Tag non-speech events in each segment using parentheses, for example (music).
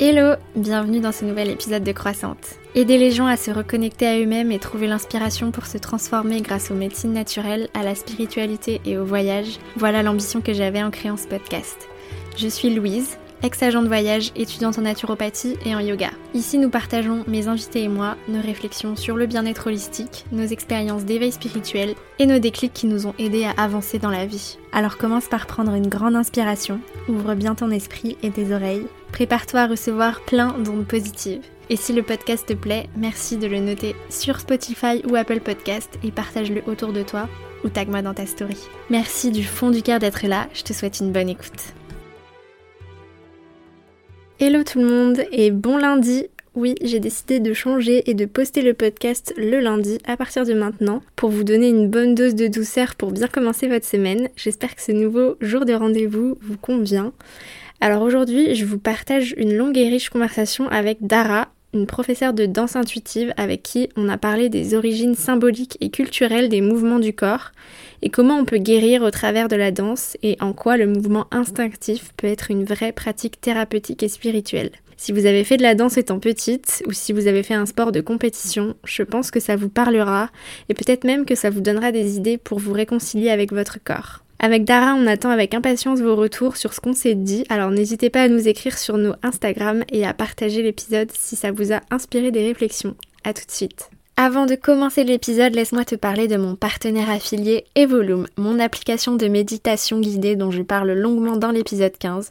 Hello, bienvenue dans ce nouvel épisode de Croissante. Aider les gens à se reconnecter à eux-mêmes et trouver l'inspiration pour se transformer grâce aux médecines naturelles, à la spiritualité et au voyage, voilà l'ambition que j'avais en créant ce podcast. Je suis Louise, ex-agent de voyage, étudiante en naturopathie et en yoga. Ici, nous partageons, mes invités et moi, nos réflexions sur le bien-être holistique, nos expériences d'éveil spirituel et nos déclics qui nous ont aidés à avancer dans la vie. Alors commence par prendre une grande inspiration, ouvre bien ton esprit et tes oreilles Prépare-toi à recevoir plein d'ondes positives. Et si le podcast te plaît, merci de le noter sur Spotify ou Apple Podcast et partage-le autour de toi ou tag-moi dans ta story. Merci du fond du cœur d'être là, je te souhaite une bonne écoute. Hello tout le monde et bon lundi oui, j'ai décidé de changer et de poster le podcast le lundi à partir de maintenant pour vous donner une bonne dose de douceur pour bien commencer votre semaine. J'espère que ce nouveau jour de rendez-vous vous convient. Alors aujourd'hui, je vous partage une longue et riche conversation avec Dara, une professeure de danse intuitive avec qui on a parlé des origines symboliques et culturelles des mouvements du corps et comment on peut guérir au travers de la danse et en quoi le mouvement instinctif peut être une vraie pratique thérapeutique et spirituelle. Si vous avez fait de la danse étant petite ou si vous avez fait un sport de compétition, je pense que ça vous parlera et peut-être même que ça vous donnera des idées pour vous réconcilier avec votre corps. Avec Dara, on attend avec impatience vos retours sur ce qu'on s'est dit, alors n'hésitez pas à nous écrire sur nos Instagram et à partager l'épisode si ça vous a inspiré des réflexions. A tout de suite. Avant de commencer l'épisode, laisse-moi te parler de mon partenaire affilié Evolume, mon application de méditation guidée dont je parle longuement dans l'épisode 15.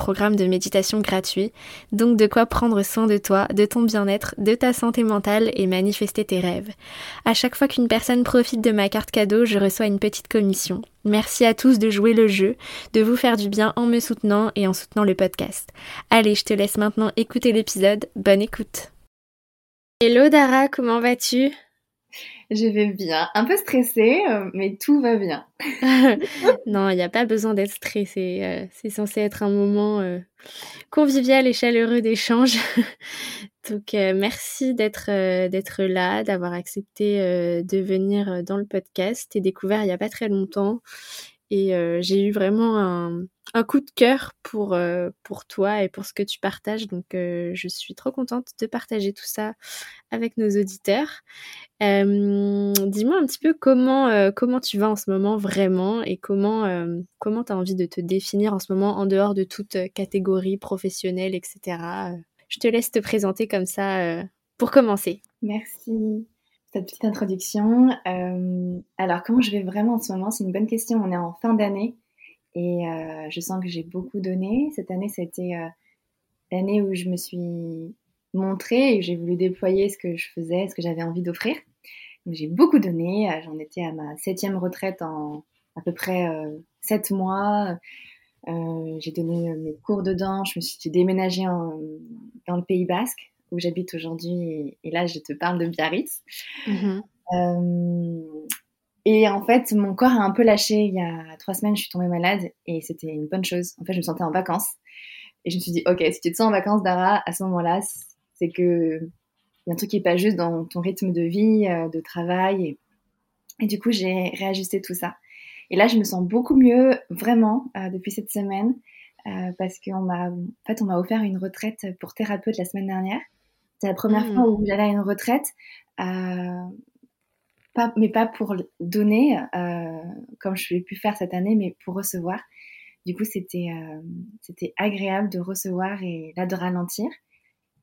programmes de méditation gratuits, donc de quoi prendre soin de toi, de ton bien-être, de ta santé mentale et manifester tes rêves. À chaque fois qu'une personne profite de ma carte cadeau, je reçois une petite commission. Merci à tous de jouer le jeu, de vous faire du bien en me soutenant et en soutenant le podcast. Allez, je te laisse maintenant écouter l'épisode. Bonne écoute. Hello Dara, comment vas-tu? Je vais bien, un peu stressée, euh, mais tout va bien. (laughs) non, il n'y a pas besoin d'être stressé. Euh, c'est censé être un moment euh, convivial et chaleureux d'échange. (laughs) Donc, merci d'être d'être là, d'avoir accepté de venir dans le podcast. T'es découvert il n'y a pas très longtemps et j'ai eu vraiment un, coup de cœur pour, pour toi et pour ce que tu partages. Donc, je suis trop contente de partager tout ça avec nos auditeurs. Dis-moi un petit peu comment, comment tu vas en ce moment vraiment et comment comment tu as envie de te définir en ce moment en dehors de toute catégorie professionnelle, etc. Je te laisse te présenter comme ça pour commencer. Merci cette petite introduction. alors, comment je vais vraiment en ce moment? C'est une bonne question. On est en fin d'année et je sens que j'ai beaucoup donné. Cette année, c'était l'année où je me suis montrée et j'ai voulu déployer ce que je faisais, ce que j'avais envie d'offrir j'ai beaucoup donné. Euh, j'en étais à ma septième retraite en à peu près euh, sept mois. Euh, j'ai donné mes cours de danse. Je me suis déménagée dans le Pays Basque où j'habite aujourd'hui. Et, là, je te parle de Biarritz. Mm-hmm. et en fait, mon corps a un peu lâché. Il y a trois semaines, je suis tombée malade et c'était une bonne chose. En fait, je me sentais en vacances. Et je me suis dit, ok, si tu te sens en vacances, Dara, à ce moment-là, c'est que y a un truc qui est pas juste dans ton rythme de vie, euh, de travail. Et, du coup, j'ai réajusté tout ça. Et là, je me sens beaucoup mieux, vraiment, euh, depuis cette semaine, euh, parce qu'on m'a, en fait, on m'a offert une retraite pour thérapeute la semaine dernière. C'est la première mmh. fois où j'allais à une retraite, pas, mais pas pour donner, comme je l'ai pu faire cette année, mais pour recevoir. Du coup, c'était, c'était agréable de recevoir et là de ralentir.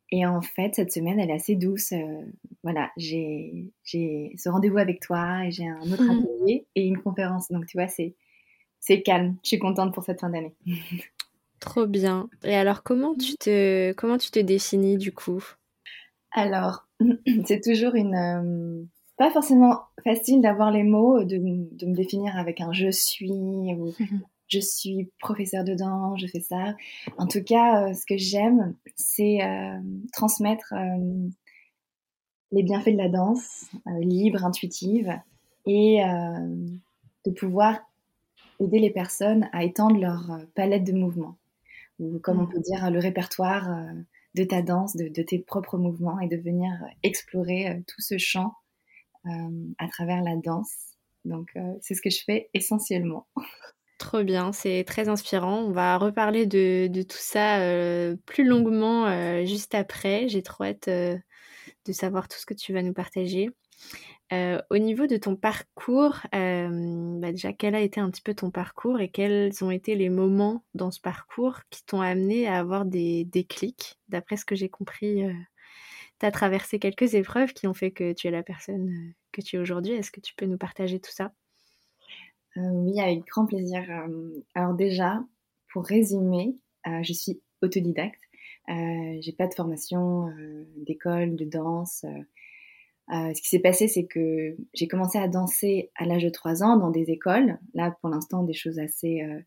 Et en fait, cette semaine, elle est assez douce. Euh, voilà, j'ai ce rendez-vous avec toi et j'ai un autre mmh. atelier et une conférence. Donc, tu vois, c'est calme. Je suis contente pour cette fin d'année. Trop bien. Et alors, comment tu te, comment tu te définis du coup? Alors, (clears throat) c'est toujours une. Euh, pas forcément facile d'avoir les mots, de, de, me définir avec un je suis ou, (laughs) je suis professeur de danse, je fais ça. En tout cas, ce que j'aime, c'est transmettre les bienfaits de la danse, libre, intuitive, et de pouvoir aider les personnes à étendre leur palette de mouvements, ou comme on mmh. peut dire, le répertoire de ta danse, de, tes propres mouvements, et de venir explorer tout ce champ à travers la danse. Donc, c'est ce que je fais essentiellement. (laughs) Trop bien, c'est très inspirant. On va reparler de, tout ça plus longuement juste après. J'ai trop hâte de savoir tout ce que tu vas nous partager. Euh, au niveau de ton parcours, euh, bah, déjà, quel a été un petit peu ton parcours et quels ont été les moments dans ce parcours qui t'ont amené à avoir des déclics D'après ce que j'ai compris, euh, tu as traversé quelques épreuves qui ont fait que tu es la personne que tu es aujourd'hui. Est-ce que tu peux nous partager tout ça? Oui, avec grand plaisir. alors déjà, pour résumer, je suis autodidacte. j'ai pas de formation d'école de danse. Euh, ce qui s'est passé, c'est que j'ai commencé à danser à l'âge de 3 ans dans des écoles. Là, pour l'instant, des choses assez, euh,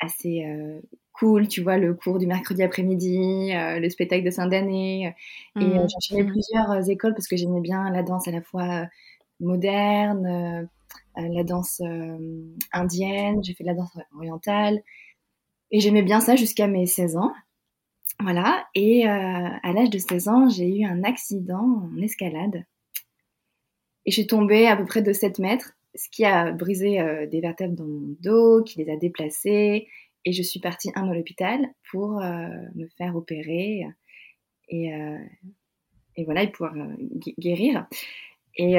assez euh, cool. Tu vois, le cours du mercredi après-midi, le spectacle de fin d'année. Et mmh. j'ai enchaîné mmh. plusieurs écoles parce que j'aimais bien la danse à la fois moderne, la danse indienne, j'ai fait de la danse orientale. Et j'aimais bien ça jusqu'à mes 16 ans. Voilà, et à l'âge de 16 ans, j'ai eu un accident en escalade et je suis tombée à peu près de 7 mètres, ce qui a brisé euh, des vertèbres dans mon dos, qui les a déplacées. Et je suis partie un à l'hôpital pour euh, me faire opérer et, euh, et voilà, et pouvoir guérir. Et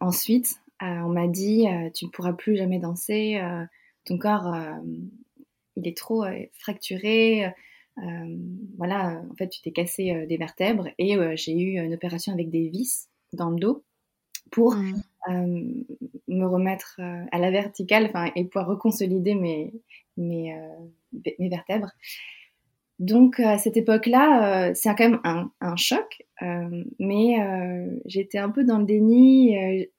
ensuite, on m'a dit, tu ne pourras plus jamais danser, ton corps, il est trop fracturé. voilà, en fait, tu t'es cassé des vertèbres et j'ai eu une opération avec des vis dans le dos pour mmh. euh, me remettre euh, à la verticale et pouvoir reconsolider mes, mes, euh, mes vertèbres. Donc à cette époque-là, c'est quand même un, choc, mais j'étais un peu dans le déni et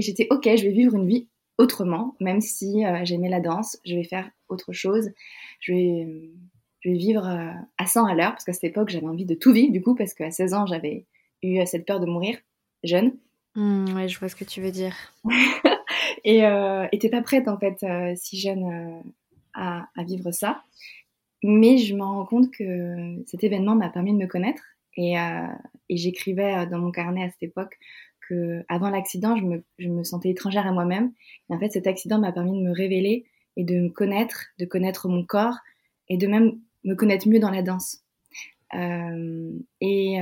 j'étais ok, je vais vivre une vie autrement, même si j'aimais la danse, je vais faire autre chose, je vais, je vais vivre à 100 à l'heure, parce qu'à cette époque j'avais envie de tout vivre du coup, parce qu'à 16 ans j'avais eu cette peur de mourir jeune. Mmh, ouais, je vois ce que tu veux dire. (laughs) et euh, t'es pas prête en fait, euh, si jeune, euh, à, vivre ça. Mais je me rends compte que cet événement m'a permis de me connaître et, euh, j'écrivais dans mon carnet à cette époque que avant l'accident, je me, je me, sentais étrangère à moi-même. Et en fait, cet accident m'a permis de me révéler et de me connaître, de connaître mon corps et de même me connaître mieux dans la danse. et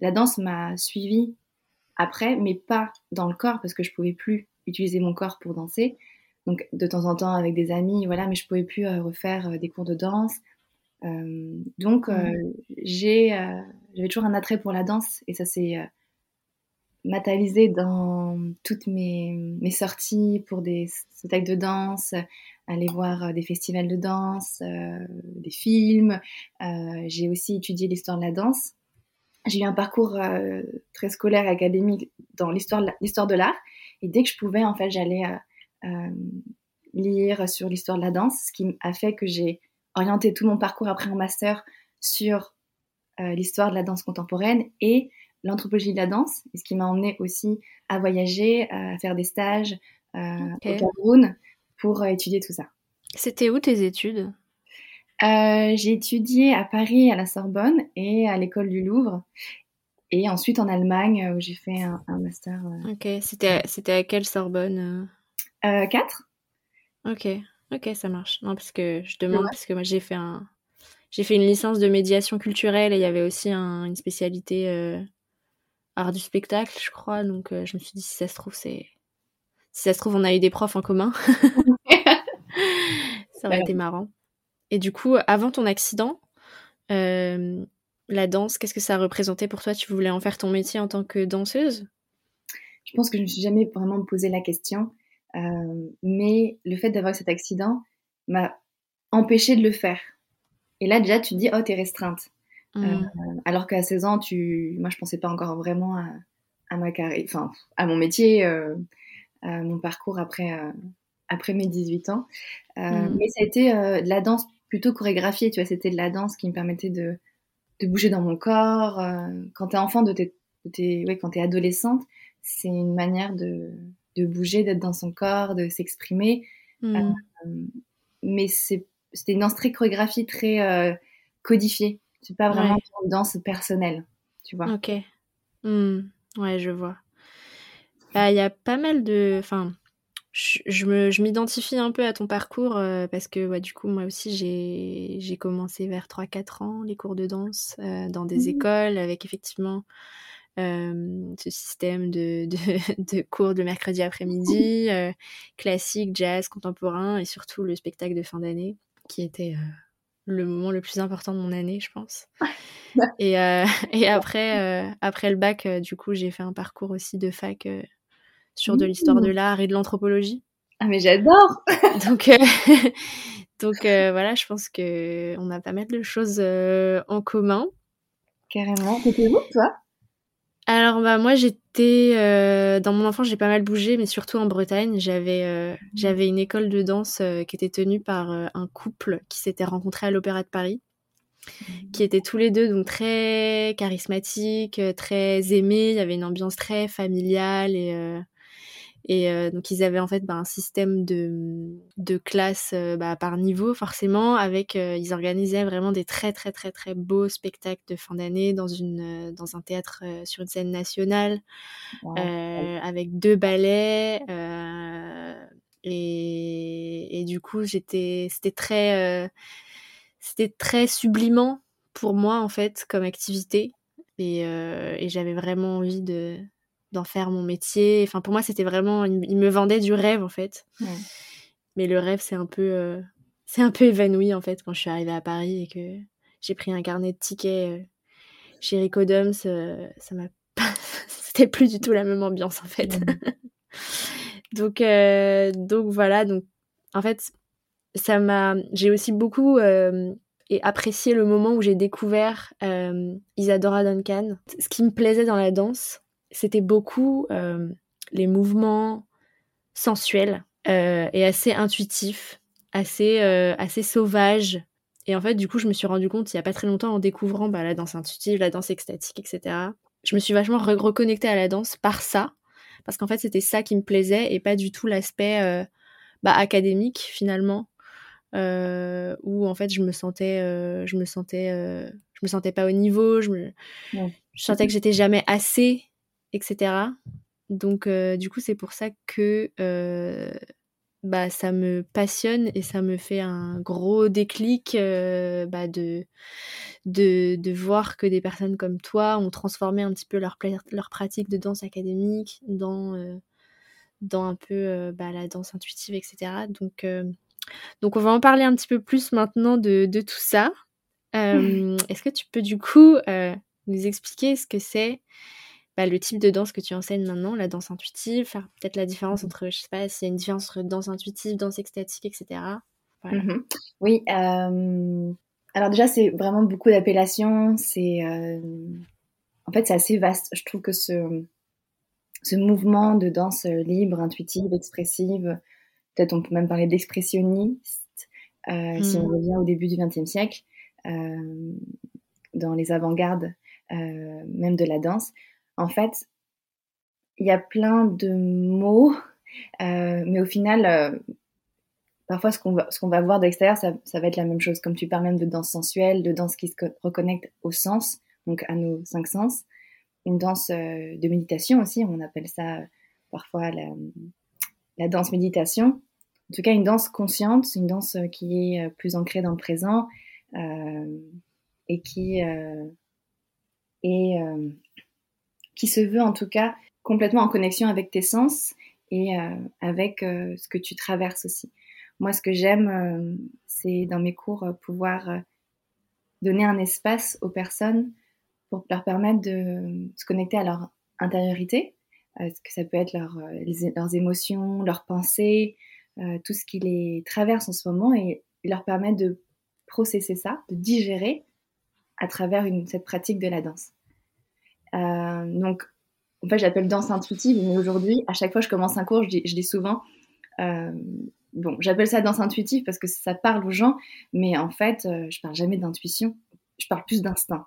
la danse m'a suivie après, mais pas dans le corps parce que je pouvais plus utiliser mon corps pour danser. Donc de temps en temps avec des amis, voilà, mais je pouvais plus euh, refaire euh, des cours de danse. Euh, donc mmh. j'ai, j'avais toujours un attrait pour la danse et ça s'est matérialisé dans toutes mes, mes, sorties pour des spectacles de danse, aller voir des festivals de danse, des films. j'ai aussi étudié l'histoire de la danse j'ai eu un parcours euh, très scolaire et académique dans l'histoire de l'art. Et dès que je pouvais, en fait, j'allais euh, euh, lire sur l'histoire de la danse, ce qui a fait que j'ai orienté tout mon parcours après en master sur l'histoire de la danse contemporaine et l'anthropologie de la danse, ce qui m'a emmené aussi à voyager, à faire des stages au Cameroun pour étudier tout ça. C'était où tes études? Euh, j'ai étudié à Paris à la Sorbonne et à l'école du Louvre. Et ensuite en Allemagne où j'ai fait un, master. Euh, ok, c'était, à quelle Sorbonne euh, 4. Ok, ok, ça marche. Non, parce que je demande, parce que moi j'ai fait un. Fait une licence de médiation culturelle et il y avait aussi une spécialité euh, art du spectacle, je crois. Donc je me suis dit, si ça se trouve, c'est. Si ça se trouve, on a eu des profs en commun. (laughs) ça aurait été marrant. Et du coup, avant ton accident, euh, la danse, qu'est-ce que ça représentait pour toi? Tu voulais en faire ton métier en tant que danseuse? Je pense que je ne me suis jamais vraiment posé la question. Euh, mais le fait d'avoir cet accident m'a empêché de le faire. Et là, déjà, tu te dis, oh, t'es restreinte. Mmh. Euh, alors qu'à 16 ans, tu... moi, je pensais pas encore vraiment à, ma carrière, enfin, à mon métier, à mon parcours après, après mes 18 ans. Mm. Mais ça a été de la danse plutôt chorégraphiée, tu vois, c'était de la danse qui me permettait de, de bouger dans mon corps. quand t'es enfant, de t'es, ouais, quand t'es adolescente, c'est une manière de, de bouger, d'être dans son corps, de s'exprimer. Mm. mais c'est, c'était une danse très chorégraphiée, très codifiée. C'est pas vraiment une danse personnelle, tu vois. Ok. Hmm. Ouais, je vois. Bah, il y a pas mal de. Enfin, je, m'identifie un peu à ton parcours euh, parce que ouais, du coup, moi aussi, j'ai commencé vers 3-4 ans les cours de danse euh, dans des mmh. écoles avec effectivement euh, ce système de, de, (laughs) de, cours de mercredi après-midi, classique, jazz, contemporain et surtout le spectacle de fin d'année qui était le moment le plus important de mon année, je pense. (laughs) et, (laughs) et après, après le bac, du coup, j'ai fait un parcours aussi de fac sur de l'histoire de mmh. l'art et de l'anthropologie. Ah mais j'adore (laughs) Donc, (laughs) donc voilà, je pense que on a pas mal de choses en commun. Carrément. T'étais où, toi? Alors bah moi j'étais euh, dans mon enfance j'ai pas mal bougé mais surtout en Bretagne j'avais euh, j'avais une école de danse euh, qui était tenue par un couple qui s'était rencontré à l'Opéra de Paris qui étaient tous les deux donc très charismatiques très aimés il y avait une ambiance très familiale et et euh, donc ils avaient en fait bah, un système de, de classe euh, bah, par niveau forcément, avec euh, ils organisaient vraiment des très très très très beaux spectacles de fin d'année dans une dans un théâtre sur une scène nationale, avec deux ballets. Et, et, du coup j'étais c'était très c'était très sublimant pour moi en fait comme activité et, et j'avais vraiment envie de d'en faire mon métier. Enfin, pour moi, c'était vraiment, il, me vendait du rêve en fait. Mais le rêve, c'est un peu, euh, c'est un peu évanoui en fait quand je suis arrivée à Paris et que j'ai pris un carnet de tickets euh, chez Rico. Euh, ça m'a, (laughs) c'était plus du tout la même ambiance en fait. (laughs) donc, donc voilà. Donc, en fait, ça m'a, j'ai aussi beaucoup et apprécié le moment où j'ai découvert Isadora Duncan. Ce qui me plaisait dans la danse, c'était beaucoup euh, les mouvements sensuels euh, et assez intuitifs, assez, euh, assez sauvages. Et en fait, du coup, je me suis rendu compte il n'y a pas très longtemps en découvrant bah, la danse intuitive, la danse extatique, etc. Je me suis vachement reconnectée à la danse par ça, parce qu'en fait, c'était ça qui me plaisait et pas du tout l'aspect bah, académique finalement, où en fait je me sentais, je me sentais, je me sentais pas au niveau, je me, je sentais que j'étais jamais assez etc. Donc, euh, du coup, c'est pour ça que euh, bah, ça me passionne et ça me fait un gros déclic euh, bah, de, de, de, voir que des personnes comme toi ont transformé un petit peu leur, leur pratique de danse académique dans, dans un peu bah, la danse intuitive, etc. Donc, donc, on va en parler un petit peu plus maintenant de, de tout ça. (laughs) Est-ce que tu peux du coup nous expliquer ce que c'est bah, le type de danse que tu enseignes maintenant, la danse intuitive, faire peut-être la différence entre, je sais pas, s'il y a une différence entre danse intuitive, danse extatique, etc. Mmh oui, euh, alors déjà, c'est vraiment beaucoup d'appellations. C'est, euh, en fait, c'est assez vaste. Je trouve que ce, ce mouvement de danse libre, intuitive, expressive, peut-être on peut même parler d'expressionniste, euh, si on mmh. revient au début du XXe siècle, dans les avant-gardes même de la danse, en fait, il y a plein de mots, euh, mais au final, euh, parfois, ce qu'on va, voir de l'extérieur, ça, va être la même chose. Comme tu parles même de danse sensuelle, de danse qui se reconnecte au sens, donc à nos cinq sens. Une danse euh, de méditation aussi, on appelle ça parfois la, danse méditation. En tout cas, une danse consciente, une danse qui est plus ancrée dans le présent et qui est qui se veut en tout cas complètement en connexion avec tes sens et euh, avec euh, ce que tu traverses aussi. Moi, ce que j'aime, euh, c'est dans mes cours pouvoir donner un espace aux personnes pour leur permettre de se connecter à leur intériorité, ce que ça peut être leur, leurs émotions, leurs pensées, tout ce qui les traverse en ce moment et leur permettre de processer ça, de digérer à travers cette pratique de la danse. Euh, donc, en fait, j'appelle danse intuitive, mais aujourd'hui, à chaque fois que je commence un cours, je dis, je dis souvent, euh, bon, j'appelle ça danse intuitive parce que ça parle aux gens, mais en fait, je parle jamais d'intuition, je parle plus d'instinct.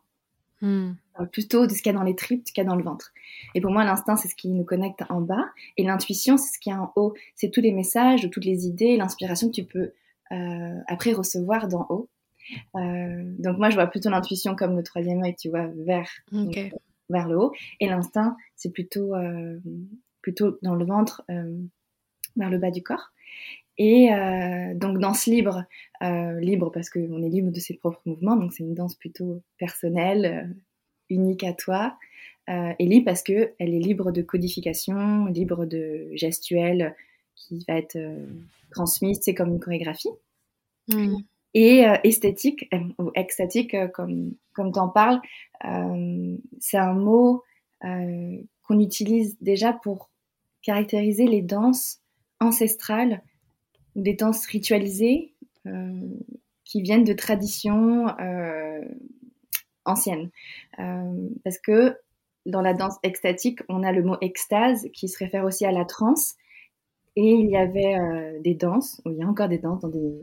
Hmm. Plutôt de ce qu'il y a dans les tripes, de ce qu'il y a dans le ventre. Et pour moi, l'instinct, c'est ce qui nous connecte en bas, et l'intuition, c'est ce qui est en haut. C'est tous les messages, toutes les idées, l'inspiration que tu peux euh, après recevoir d'en haut. Euh, donc moi, je vois plutôt l'intuition comme le troisième œil, tu vois, vers, vers le haut. Et l'instinct, c'est plutôt, euh, plutôt dans le ventre, vers le bas du corps. Et donc danse libre, libre parce qu'on est libre de ses propres mouvements, donc c'est une danse plutôt personnelle, unique à toi, et libre parce que elle est libre de codification, libre de gestuelle qui va être transmise, c'est comme une chorégraphie. Mmh. Et esthétique ou extatique, comme comme t'en parles, c'est un mot qu'on utilise déjà pour caractériser les danses ancestrales des danses ritualisées euh, qui viennent de traditions euh, anciennes. Euh, parce que dans la danse extatique, on a le mot extase qui se réfère aussi à la transe. Et il y avait des danses, ou il y a encore des danses dans des,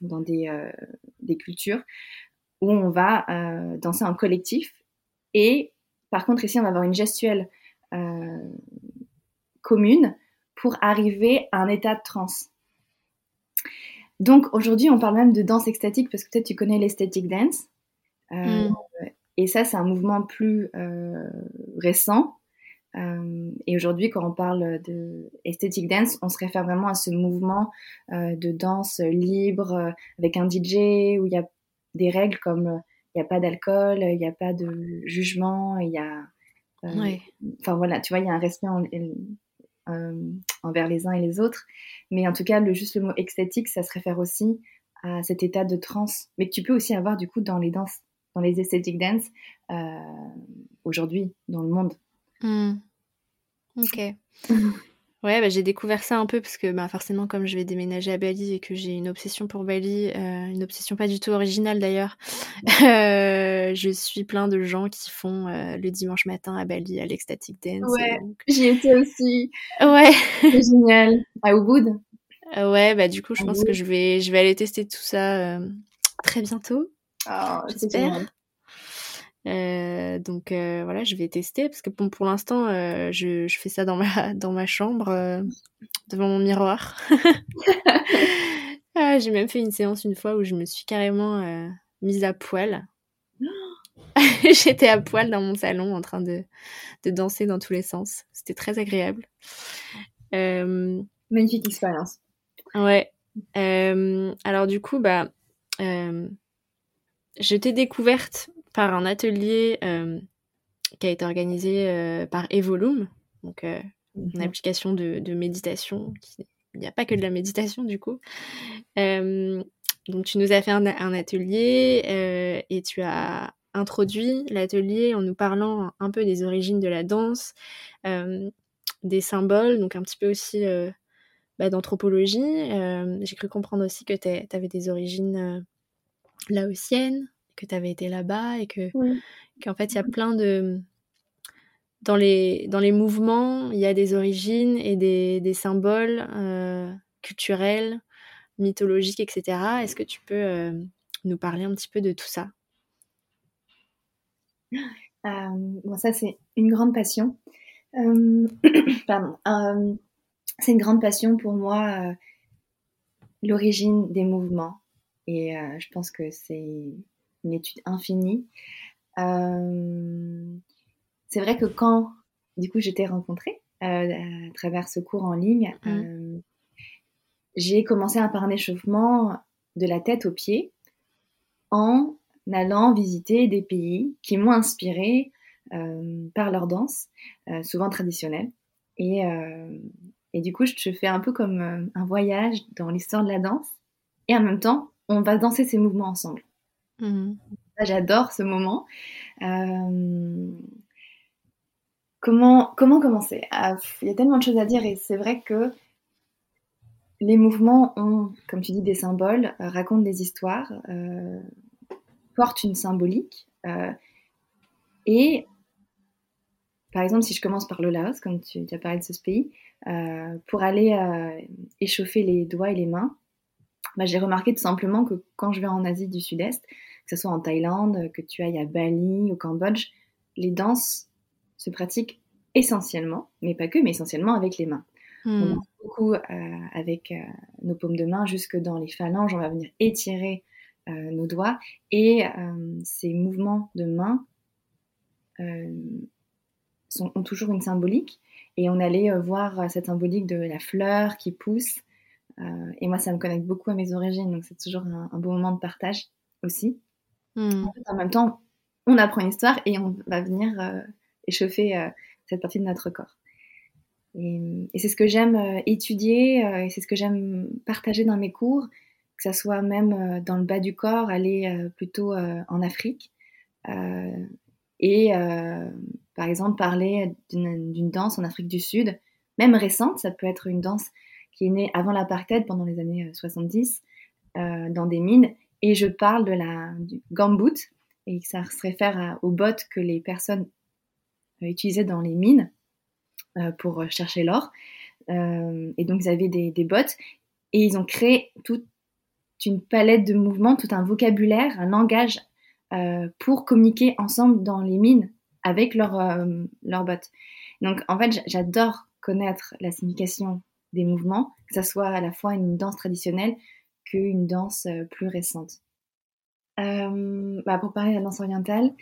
dans des, des cultures, où on va danser en collectif. Et par contre, ici, on va avoir une gestuelle commune pour arriver à un état de transe. Donc aujourd'hui, on parle même de danse extatique parce que peut-être tu connais l'esthétique dance. Euh, mm. Et ça, c'est un mouvement plus euh, récent. Euh, et aujourd'hui, quand on parle de aesthetic dance, on se réfère vraiment à ce mouvement de danse libre avec un DJ où il y a des règles comme il n'y a pas d'alcool, il n'y a pas de jugement, il y a. Enfin voilà, tu vois, il y a un respect en, euh, envers les uns et les autres. Mais en tout cas, le, juste le mot extatique, ça se réfère aussi à cet état de transe, mais que tu peux aussi avoir du coup dans les danses, dans les aesthetic dance euh, aujourd'hui dans le monde. Hmm. Ok. (laughs) Ouais, bah, j'ai découvert ça un peu parce que bah, forcément, comme je vais déménager à Bali et que j'ai une obsession pour Bali, euh, une obsession pas du tout originale d'ailleurs, euh, (laughs) je suis plein de gens qui font euh, le dimanche matin à Bali à l'Ecstatic Dance. Ouais, j'y étais aussi. Ouais. C'est génial. À Ubud Ouais, bah du coup, je pense que je vais, je vais aller tester tout ça très bientôt. Oh, J'espère. Euh, donc euh, voilà, je vais tester parce que bon, pour l'instant, euh, je, je, fais ça dans ma, (laughs) dans ma chambre, devant mon miroir. (laughs) ah, J'ai même fait une séance une fois où je me suis carrément mise à poil. (gasps) (laughs) J'étais à poil dans mon salon en train de, de danser dans tous les sens. C'était très agréable. Magnifique expérience. Ouais. alors du coup, bah, je t'ai découverte par un atelier euh, qui a été organisé euh, par Evolume, donc euh, une mhm. application de, méditation. Il n'y a pas que de la méditation du coup. donc tu nous as fait un, atelier et tu as introduit l'atelier en nous parlant un peu des origines de la danse, des symboles, donc un petit peu aussi bah, d'anthropologie. J'ai cru comprendre aussi que tu avais des origines laotiennes, que tu avais été là-bas et que qu'en fait il y a plein de dans les dans les mouvements il y a des origines et des, des symboles euh, culturels mythologiques etc est-ce que tu peux euh, nous parler un petit peu de tout ça? Euh, bon ça c'est une grande passion. (coughs) Pardon. C'est une grande passion pour moi l'origine des mouvements. Et je pense que c'est une étude infinie. Euh, c'est vrai que quand, du coup, j'étais rencontrée euh, à travers ce cours en ligne, mmh. euh, j'ai commencé par un échauffement de la tête aux pieds en allant visiter des pays qui m'ont inspirée par leur danse, souvent traditionnelle. Et, et, du coup, je fais un peu comme un voyage dans l'histoire de la danse. Et en même temps, on va danser ces mouvements ensemble. Mmh. J'adore ce moment. Euh, comment, comment commencer? Ah, Il y a tellement de choses à dire et c'est vrai que les mouvements ont, comme tu dis, des symboles, euh, racontent des histoires, euh, portent une symbolique. et par exemple, si je commence par le Laos, comme tu, as parlé de ce pays, pour aller échauffer les doigts et les mains, bah, j'ai remarqué tout simplement que quand je vais en Asie du Sud-Est, que ce soit en Thaïlande, que tu ailles à Bali, au Cambodge, les danses se pratiquent essentiellement, mais pas que, mais essentiellement avec les mains. On hmm. danse beaucoup euh, avec euh, nos paumes de main jusque dans les phalanges, on va venir étirer euh, nos doigts et ces mouvements de main sont, ont toujours une symbolique et on allait voir cette symbolique de la fleur qui pousse et moi ça me connecte beaucoup à mes origines donc c'est toujours un, un, beau moment de partage aussi. Hmm. En, même temps, on apprend une histoire et on va venir échauffer cette partie de notre corps. Et, c'est ce que j'aime euh, étudier, euh, et c'est ce que j'aime partager dans mes cours, que ça soit même euh, dans le bas du corps, aller plutôt en Afrique. et par exemple, parler d'une danse en Afrique du Sud, même récente, ça peut être une danse qui est née avant l'apartheid, pendant les années 70, dans des mines. Et je parle de la, du gambut, et ça se réfère aux bottes que les personnes utilisaient dans les mines euh, pour chercher l'or. Euh, et donc, ils avaient des, bottes et ils ont créé toute une palette de mouvements, tout un vocabulaire, un langage euh, pour communiquer ensemble dans les mines avec leurs leur bottes. Donc, en fait, j'adore connaître la signification des mouvements, que ce soit à la fois une danse traditionnelle qu'une danse plus récente. Euh, bah pour parler de la danse orientale,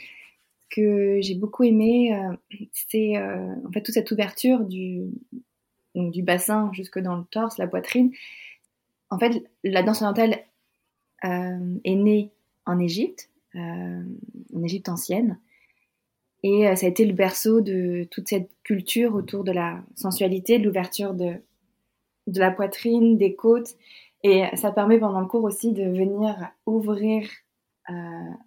que j'ai beaucoup aimé, euh, c'est euh, en fait toute cette ouverture du, bassin jusque dans le torse, la poitrine. En fait, la danse orientale euh, est née en Égypte, en Égypte ancienne, et ça a été le berceau de toute cette culture autour de la sensualité, de l'ouverture de la poitrine, des côtes, et ça permet pendant le cours aussi de venir ouvrir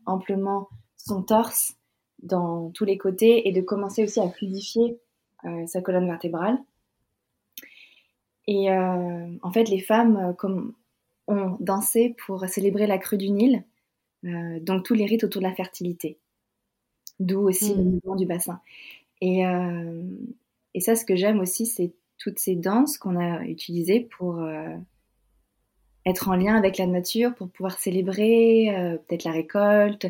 amplement son torse dans tous les côtés et de commencer aussi à fluidifier euh, sa colonne vertébrale. Et euh, en fait, les femmes euh, comme, ont dansé pour célébrer la crue du Nil, donc tous les rites autour de la fertilité, d'où aussi le hmm. mouvement du bassin. Et, et ça, ce que j'aime aussi, c'est toutes ces danses qu'on a utilisées pour être en lien avec la nature, pour pouvoir célébrer peut-être la récolte,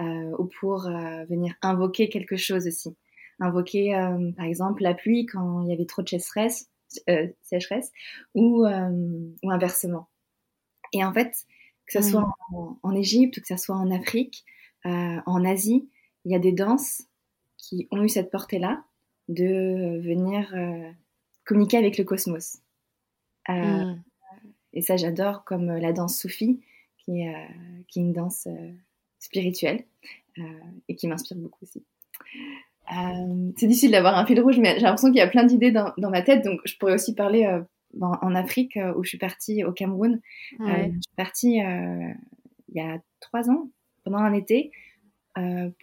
euh, ou pour euh, venir invoquer quelque chose aussi. Invoquer, euh, par exemple, la pluie quand il y avait trop de sécheresse, sécheresse ou, ou inversement. Et en fait, que ce soit mm. en, Égypte ou que ce soit en Afrique, en Asie, il y a des danses qui ont eu cette portée-là de venir communiquer avec le cosmos. Mm. Et ça, j'adore, comme la danse soufie, qui, est, qui est une danse spirituelle euh, et qui m'inspire beaucoup aussi. Euh, c'est difficile d'avoir un fil rouge, mais j'ai l'impression qu'il y a plein d'idées dans, ma tête, donc je pourrais aussi parler euh, en, Afrique où je suis partie au Cameroun. je suis partie il y a trois ans, pendant un été,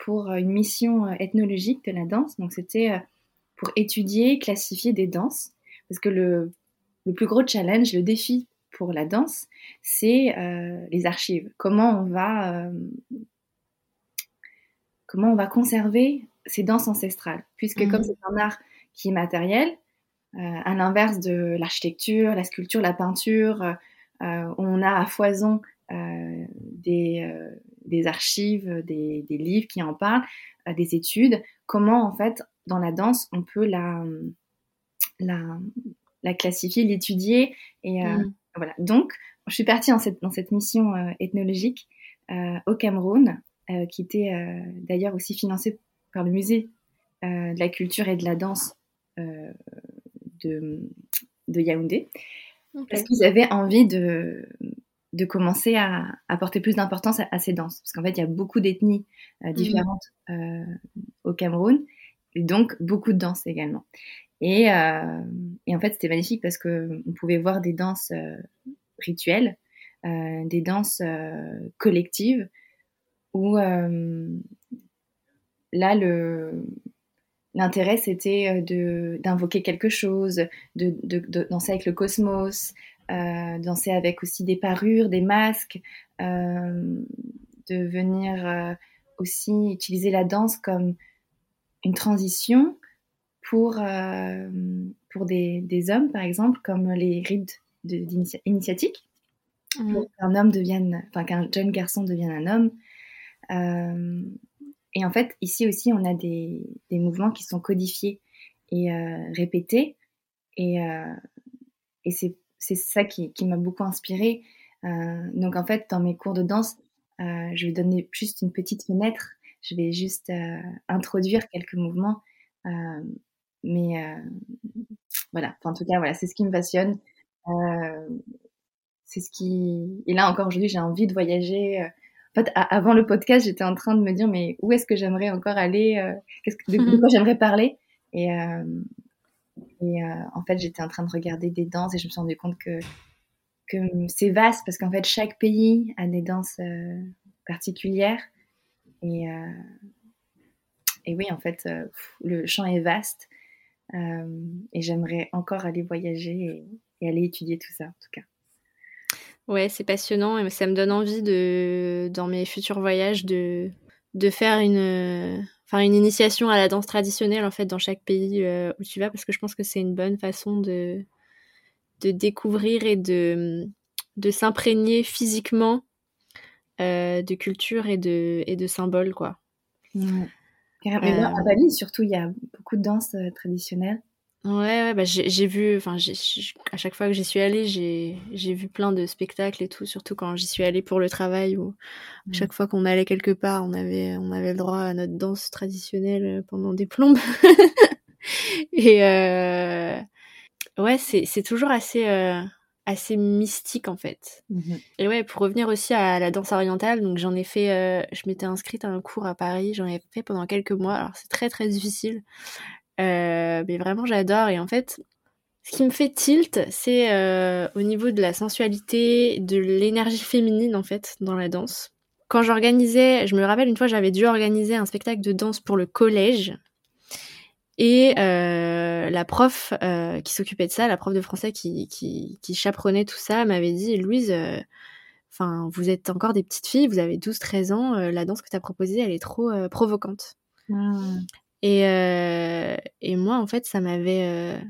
pour une mission ethnologique de la danse. Donc c'était pour étudier, classifier des danses, parce que le, le, plus gros challenge, le défi pour la danse, c'est les archives. Comment on va comment on va conserver ces danses ancestrales, puisque comme mhm. c'est un art qui est matériel, euh, à l'inverse de l'architecture, la sculpture, la peinture, euh, on a à foison euh, des, archives, des, livres qui en parlent, des études, comment en fait dans la danse on peut la, la, classifier, l'étudier. Et mhm. Voilà. Donc, je suis partie dans cette, dans cette mission ethnologique au Cameroun euh, qui était euh, d'ailleurs aussi financé par le musée euh, de la culture et de la danse de, de, Yaoundé, parce qu'ils avaient envie de, de commencer à apporter plus d'importance à, ces danses. Parce qu'en fait, il y a beaucoup d'ethnies mmh. différentes au Cameroun, et donc beaucoup de danses également. Et, et en fait, c'était magnifique parce qu'on pouvait voir des danses rituelles, des danses collectives, où euh, là, l'intérêt c'était euh, d'invoquer quelque chose, de, danser avec le cosmos, euh, danser avec aussi des parures, des masques, euh, de venir aussi utiliser la danse comme une transition pour, pour des, des, hommes, par exemple, comme les rides initiatiques, mmh. qu'un homme devienne, enfin qu'un jeune garçon devienne un homme. et en fait, ici aussi, on a des, des mouvements qui sont codifiés et répétés. Et, et c'est ça qui, qui m'a beaucoup inspirée. donc en fait, dans mes cours de danse, je vais donner juste une petite fenêtre je vais juste euh, introduire quelques mouvements. Euh, mais euh, voilà, en tout cas, voilà, c'est ce qui me passionne. c'est ce qui. Et là encore aujourd'hui, j'ai envie de voyager. En fait, avant le podcast, j'étais en train de me dire, mais où est-ce que j'aimerais encore aller que, de, (laughs) quoi j'aimerais parler? Et, et en fait, j'étais en train de regarder des danses et je me suis rendu compte que, que c'est vaste parce qu'en fait, chaque pays a des danses particulières. Et, euh, et oui, en fait, euh, le champ est vaste euh, et j'aimerais encore aller voyager et, aller étudier tout ça, en tout cas. Ouais, c'est passionnant et ça me donne envie de, dans mes futurs voyages, de, de faire une, enfin une initiation à la danse traditionnelle en fait dans chaque pays où tu vas parce que je pense que c'est une bonne façon de, de découvrir et de, de s'imprégner physiquement euh, de culture et de, et de symboles, quoi. Ouais. Euh, à Bali, surtout, il y a beaucoup de danse euh, traditionnelle. Ouais, ouais bah j'ai vu, enfin, à chaque fois que j'y suis allée, j'ai vu plein de spectacles et tout, surtout quand j'y suis allée pour le travail, ou à chaque fois qu'on allait quelque part, on avait, on avait le droit à notre danse traditionnelle pendant des plombes. (laughs) et euh, ouais, c'est toujours assez, assez mystique en fait. Mmh et ouais, pour revenir aussi à la danse orientale, donc j'en ai fait, euh, je m'étais inscrite à un cours à Paris, j'en ai fait pendant quelques mois. Alors c'est très très difficile, euh, mais vraiment j'adore. Et en fait, ce qui me fait tilt, c'est euh, au niveau de la sensualité, de l'énergie féminine en fait dans la danse. Quand j'organisais, je me rappelle une fois, j'avais dû organiser un spectacle de danse pour le collège. Et euh, la prof euh, qui s'occupait de ça, la prof de français qui, qui, qui chaperonnait tout ça, m'avait dit Louise, euh, vous êtes encore des petites filles, vous avez 12-13 ans, la danse que tu as proposée, elle est trop provocante. Ah. Et, et moi, en fait, ça m'avait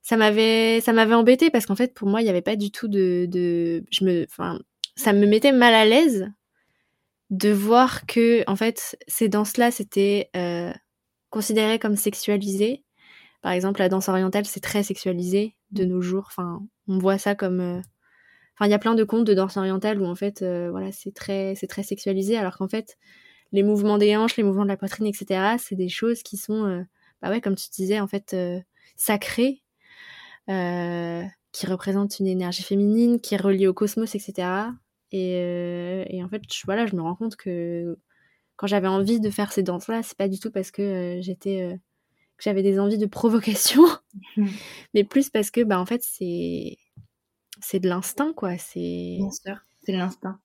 ça m'avait ça m'avait embêté parce qu'en fait pour moi il n'y avait pas du tout de, de je me enfin ça me mettait mal à l'aise de voir que en fait ces danses là c'était considéré comme sexualisé. Par exemple, la danse orientale, c'est très sexualisé de nos jours. Enfin, on voit ça comme. Euh, enfin, il y a plein de contes de danse orientale où en fait, euh, voilà, c'est très, c'est très sexualisé, alors qu'en fait, les mouvements des hanches, les mouvements de la poitrine, etc., c'est des choses qui sont, euh, bah ouais, comme tu disais, en fait, sacrées, qui représentent une énergie féminine, qui est reliée au cosmos, etc. Et, et en fait, je, voilà, je me rends compte que quand j'avais envie de faire ces danses-là, c'est pas du tout parce que euh, j'étais euh, que j'avais des envies de provocation, mmh. (laughs) mais plus parce que bah en fait c'est c'est de l'instinct quoi. C'est bien sûr, c'est de l'instinct.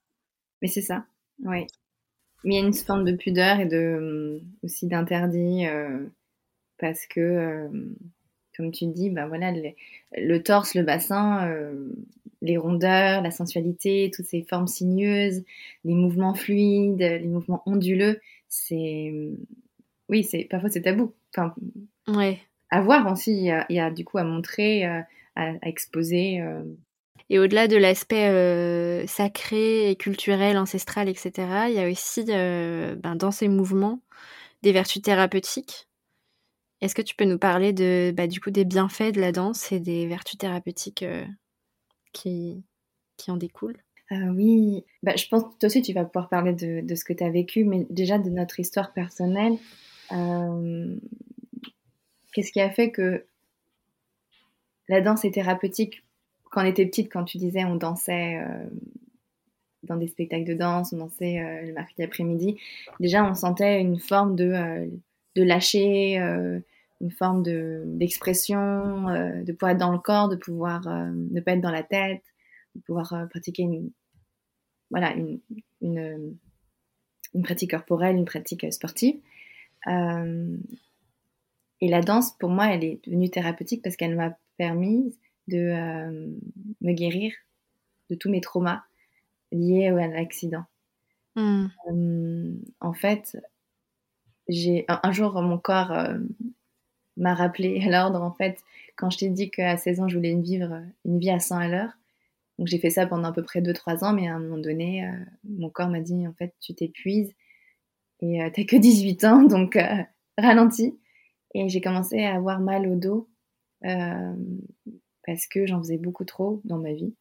Mais c'est ça, oui. Mais il y a une forme de pudeur et de aussi d'interdit euh, parce que comme tu dis, bah voilà, le, torse, le bassin, les rondeurs, la sensualité, toutes ces formes sinueuses, les mouvements fluides, les mouvements onduleux, c'est oui, c'est parfois c'est tabou. Enfin, ouais. À voir aussi, il y, a, du coup à montrer, euh, à, exposer. Euh. Et au-delà de l'aspect euh, sacré et culturel, ancestral, etc., il y a aussi ben, dans ces mouvements des vertus thérapeutiques. Est-ce que tu peux nous parler de, bah, du coup, des bienfaits de la danse et des vertus thérapeutiques qui, qui en découlent euh, Oui, bah, je pense que toi aussi tu vas pouvoir parler de, de ce que tu as vécu, mais déjà de notre histoire personnelle. Euh, qu'est-ce qui a fait que la danse est thérapeutique quand on était petite, quand tu disais on dansait euh, dans des spectacles de danse, on dansait le mercredi après-midi, déjà on sentait une forme de, de lâcher, une forme d'expression, euh, de pouvoir être dans le corps, de pouvoir euh, ne pas être dans la tête, de pouvoir euh, pratiquer une, voilà, une, une, une, pratique corporelle, une pratique sportive. et la danse, pour moi, elle est devenue thérapeutique parce qu'elle m'a permis de me guérir de tous mes traumas liés à l'accident. Hmm. en fait, j'ai un, jour mon corps m'a rappelé (laughs) à l'ordre, en fait, quand je t'ai dit qu'à 16 ans, je voulais vivre une vie à 100 à l'heure. Donc j'ai fait ça pendant à peu près 2-3 ans, mais à un moment donné, euh, mon corps m'a dit, en fait, tu t'épuises et euh, t'as que 18 ans, (laughs) donc euh, ralentis. Et j'ai commencé à avoir mal au dos parce que j'en faisais beaucoup trop dans ma vie.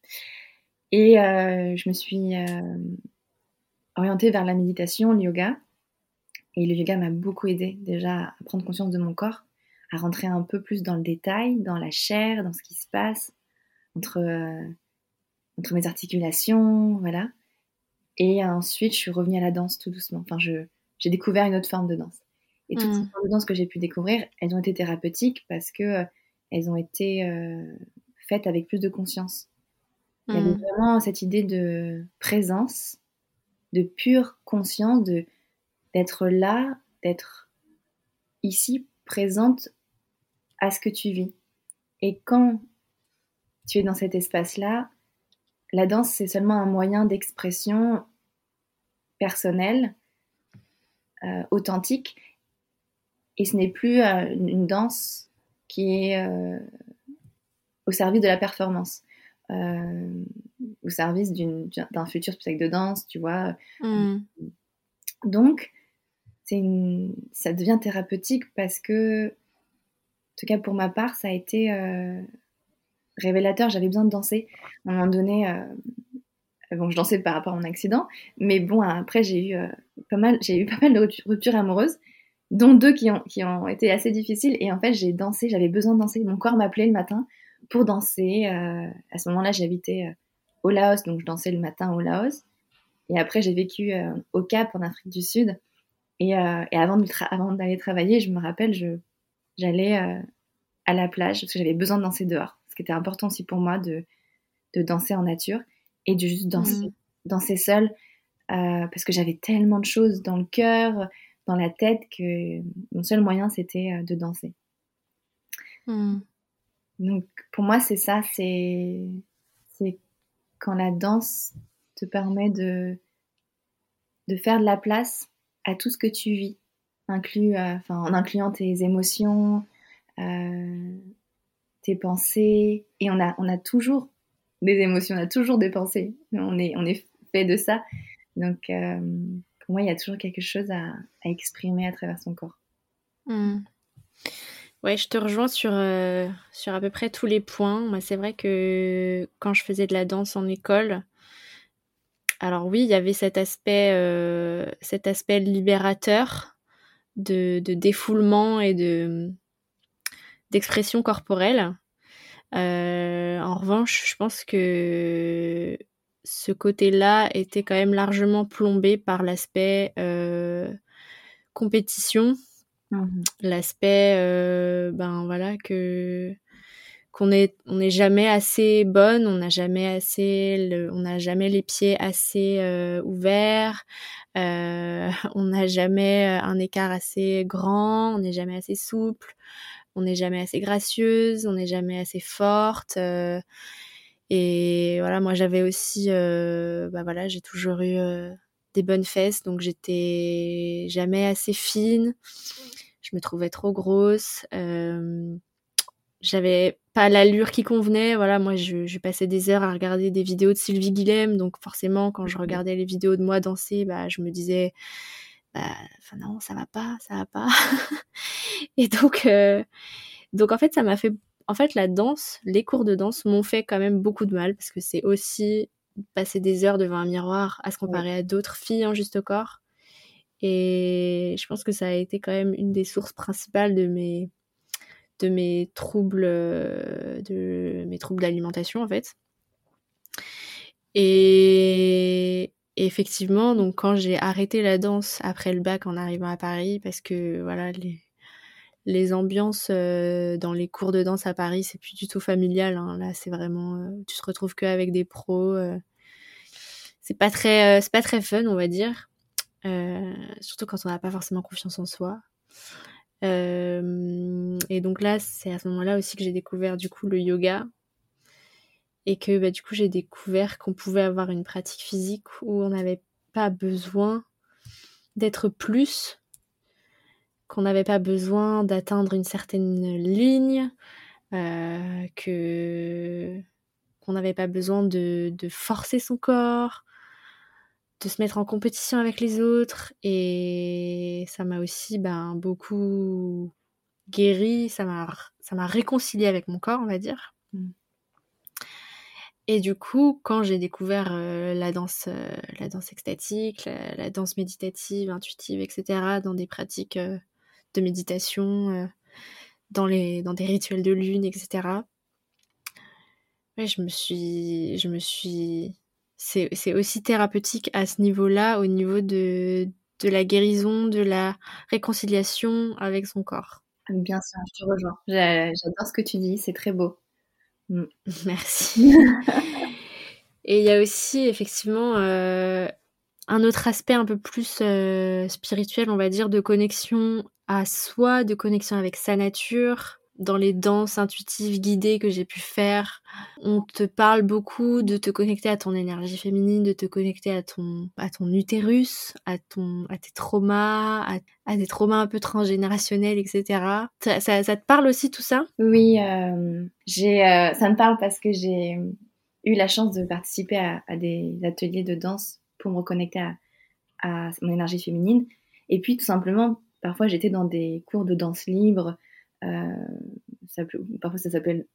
Et je me suis orientée vers la méditation, le yoga. Et le yoga m'a beaucoup aidé déjà à prendre conscience de mon corps, à rentrer un peu plus dans le détail, dans la chair, dans ce qui se passe entre, euh, entre mes articulations, voilà. Et ensuite, je suis revenue à la danse tout doucement. Enfin, j'ai découvert une autre forme de danse. Et toutes ces mmh. formes de danse que j'ai pu découvrir, elles ont été thérapeutiques parce que euh, elles ont été euh, faites avec plus de conscience. Il y avait mmh. vraiment cette idée de présence, de pure conscience, de d'être là, d'être ici, présente à ce que tu vis. Et quand tu es dans cet espace-là, la danse, c'est seulement un moyen d'expression personnelle, euh, authentique, et ce n'est plus euh, une danse qui est euh, au service de la performance, au service d'un futur spectacle de danse, tu vois. Mmh. Donc, une, ça devient thérapeutique parce que, tout cas pour ma part, ça a été euh, révélateur. J'avais besoin de danser. À un moment donné, euh, bon, je dansais par rapport à mon accident, mais bon, après j'ai eu euh, pas mal, j'ai eu pas mal de ruptures amoureuses, dont deux qui ont, qui ont été assez difficiles. Et en fait, j'ai dansé. J'avais besoin de danser. Mon corps m'appelait le matin pour danser. à ce moment-là, j'habitais au Laos, donc je dansais le matin au Laos. Et après, j'ai vécu au Cap en Afrique du Sud. Et, avant, d'aller travailler, je me rappelle, j'allais euh, à la plage parce que j'avais besoin de danser dehors. Ce qui était important aussi pour moi de, de danser en nature et de juste danser, mmh. danser seule euh, parce que j'avais tellement de choses dans le cœur, dans la tête que mon seul moyen c'était de danser. Mmh. Donc pour moi c'est ça, c'est quand la danse te permet de, de faire de la place à tout ce que tu vis, inclus, euh, en incluant tes émotions, euh, tes pensées. Et on a, on a toujours des émotions, on a toujours des pensées. On est, on est fait de ça. Donc, euh, pour moi, il y a toujours quelque chose à, exprimer à travers son corps. Hmm. Ouais, je te rejoins sur, sur à peu près tous les points. C'est vrai que quand je faisais de la danse en école, alors oui, il y avait cet aspect, cet aspect libérateur de, défoulement et de d'expression corporelle. Euh, en revanche, je pense que ce côté-là était quand même largement plombé par l'aspect euh, compétition, mmh l'aspect, ben voilà que n'est on n'est jamais assez bonne, on n'a jamais assez, on n'a jamais les pieds assez euh, ouverts, euh, (laughs) on n'a jamais euh, un écart assez grand, on n'est jamais assez souple, on n'est jamais assez gracieuse, on n'est jamais assez forte. et voilà, moi j'avais aussi, bah voilà, j'ai toujours eu des bonnes fesses, donc j'étais jamais assez fine. Je me trouvais trop grosse. J'avais pas l'allure qui convenait. Voilà, moi, je, je, passais des heures à regarder des vidéos de Sylvie Guilhem, donc forcément, quand je mmh regardais les vidéos de moi danser, bah, je me disais, bah, enfin non, ça va pas, ça va pas. (laughs) et donc, euh, donc en fait, ça m'a fait, en fait, la danse, les cours de danse m'ont fait quand même beaucoup de mal parce que c'est aussi passer des heures devant un miroir à se comparer à d'autres filles en juste corps. Et je pense que ça a été quand même une des sources principales de mes de mes troubles euh, de mes troubles d'alimentation en fait. Et effectivement, donc quand j'ai arrêté la danse après le bac en arrivant à Paris, parce que voilà, les, les ambiances euh, dans les cours de danse à Paris, c'est plus du tout familial. Hein. Là, c'est vraiment, euh, tu te retrouves qu'avec des pros. c'est pas c'est pas très fun, on va dire. surtout quand on n'a pas forcément confiance en soi. Et donc là, c'est à ce moment-là aussi que j'ai découvert du coup le yoga. Et que bah, du coup j'ai découvert qu'on pouvait avoir une pratique physique où on n'avait pas besoin d'être plus qu'on n'avait pas besoin d'atteindre une certaine ligne, euh, que qu'on n'avait pas besoin de, forcer son corps, de se mettre en compétition avec les autres. Et ça m'a aussi ben, beaucoup guéri, ça m'a, ça m'a réconcilié avec mon corps, on va dire. Mm. Et du coup, quand j'ai découvert euh, la danse, euh, la danse extatique, la, danse méditative, intuitive, etc., dans des pratiques euh, de méditation, dans les, dans des rituels de lune, etc. Ouais, je me suis, je me suis, c'est, aussi thérapeutique à ce niveau-là, au niveau de, de la guérison, de la réconciliation avec son corps. Bien sûr, je te rejoins. J'adore ce que tu dis, c'est très beau. Mm. (laughs) Merci. Et il y a aussi effectivement euh, un autre aspect un peu plus euh, spirituel, on va dire, de connexion à soi, de connexion avec sa nature. Dans les danses intuitives guidées que j'ai pu faire, on te parle beaucoup de te connecter à ton énergie féminine, de te connecter à ton, à ton utérus, à, ton, à tes traumas, à, des traumas un peu transgénérationnels, etc. Ça, ça, te parle aussi tout ça? Oui, euh, j'ai, euh, ça me parle parce que j'ai eu la chance de participer à, à, des ateliers de danse pour me reconnecter à, à mon énergie féminine. Et puis tout simplement Parfois, j'étais dans des cours de danse libre. Euh, parfois, ça s'appelle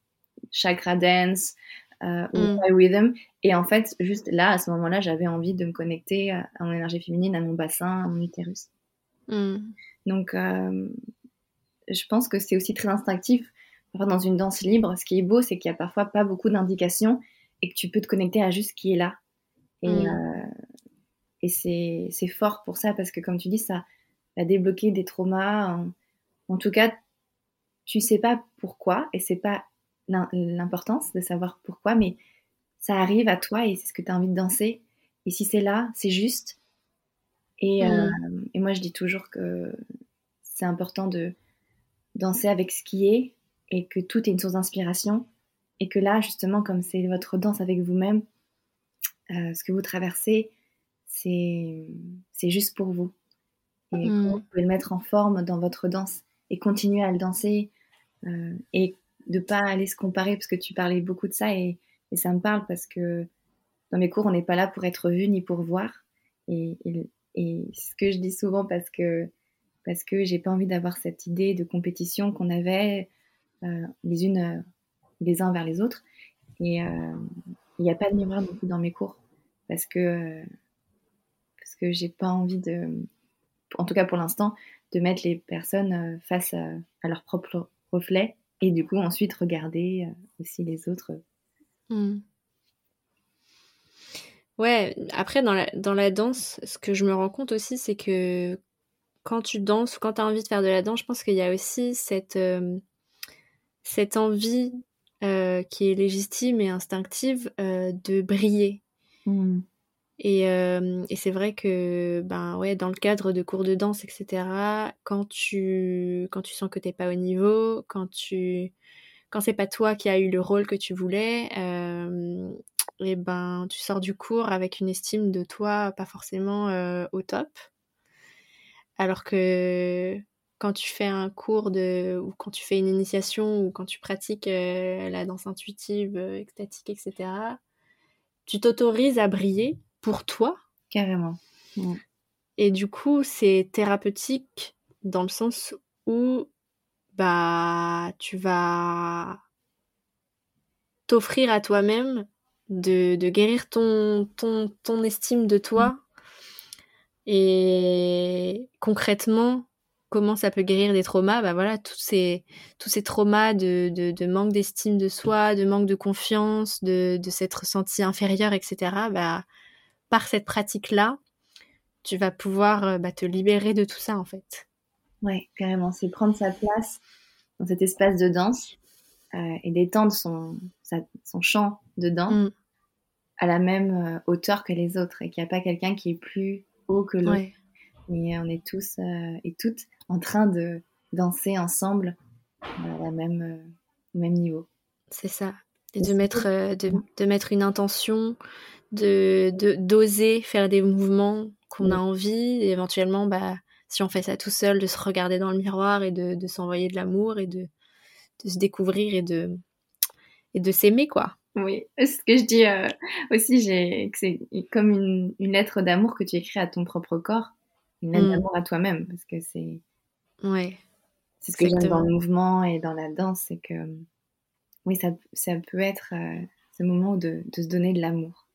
chakra dance euh, ou mm. rhythm. Et en fait, juste là, à ce moment-là, j'avais envie de me connecter à, mon énergie féminine, à mon bassin, à mon utérus. Mm. Donc, euh, je pense que c'est aussi très instinctif. Parfois, dans une danse libre, ce qui est beau, c'est qu'il y a parfois pas beaucoup d'indications et que tu peux te connecter à juste ce qui est là. Et, mm. euh, et c'est fort pour ça parce que, comme tu dis, ça, à débloquer des traumas. En, tout cas, tu sais pas pourquoi et c'est pas l'importance de savoir pourquoi, mais ça arrive à toi et c'est ce que tu as envie de danser. Et si c'est là, c'est juste. Et, mm. euh, et, moi, je dis toujours que c'est important de danser avec ce qui est et que tout est une source d'inspiration. Et que là, justement, comme c'est votre danse avec vous-même, euh, ce que vous traversez, c'est juste pour vous. Et mmh. vous pouvez le mettre en forme dans votre danse et continuer à le danser et de pas aller se comparer parce que tu parlais beaucoup de ça et, ça me parle parce que dans mes cours on n'est pas là pour être vu ni pour voir. Et, et, ce que je dis souvent parce que parce que j'ai pas envie d'avoir cette idée de compétition qu'on avait euh, les unes euh, les uns vers les autres. Et euh, il n'y a pas de miroir non plus dans mes cours parce que parce que j'ai pas envie de en tout cas pour l'instant, de mettre les personnes euh, face à, leur propre reflet et du coup ensuite regarder euh, aussi les autres. Hmm. Ouais, après dans la, dans la danse, ce que je me rends compte aussi, c'est que quand tu danses ou quand tu as envie de faire de la danse, je pense qu'il y a aussi cette, euh, cette envie qui est légitime et instinctive de briller. Hmm. Et, euh, et c'est vrai que ben ouais, dans le cadre de cours de danse, etc., quand tu, quand tu sens que t'es pas au niveau, quand tu quand c'est pas toi qui as eu le rôle que tu voulais, euh, et ben tu sors du cours avec une estime de toi pas forcément euh, au top. Alors que quand tu fais un cours de ou quand tu fais une initiation ou quand tu pratiques la danse intuitive, extatique, etc., tu t'autorises à briller pour toi. Carrément. Et du coup, c'est thérapeutique dans le sens où bah tu vas t'offrir à toi-même de, guérir ton, ton, ton estime de toi. Mm. Et concrètement, comment ça peut guérir des traumas? Bah voilà, tous ces, tous ces traumas de, de, manque d'estime de soi, de manque de confiance, de, de s'être senti inférieur, etc. Bah par cette pratique-là, tu vas pouvoir euh, bah, te libérer de tout ça en fait. Ouais, carrément. C'est prendre sa place dans cet espace de danse euh, et d'étendre son, son champ de danse mm. à la même euh, hauteur que les autres et qu'il n'y a pas quelqu'un qui est plus haut que l'autre. Et on est tous et toutes en train de danser ensemble à la même, au même niveau. C'est ça. Et de mettre, de, de, mettre une intention, de d'oser faire des mouvements qu'on a envie et éventuellement bah si on fait ça tout seul, de se regarder dans le miroir et de, de s'envoyer de l'amour et de, de, se découvrir et de, et de s'aimer, quoi. Oui, (laughs) ce que je dis euh, aussi, c'est comme une, une lettre d'amour que tu écris à ton propre corps, une lettre mm. d'amour à toi-même, parce que c'est. Ouais. C'est ce que j'aime dans le mouvement et dans la danse, c'est que oui, ça, ça peut être euh, ce moment de, de, se donner de l'amour.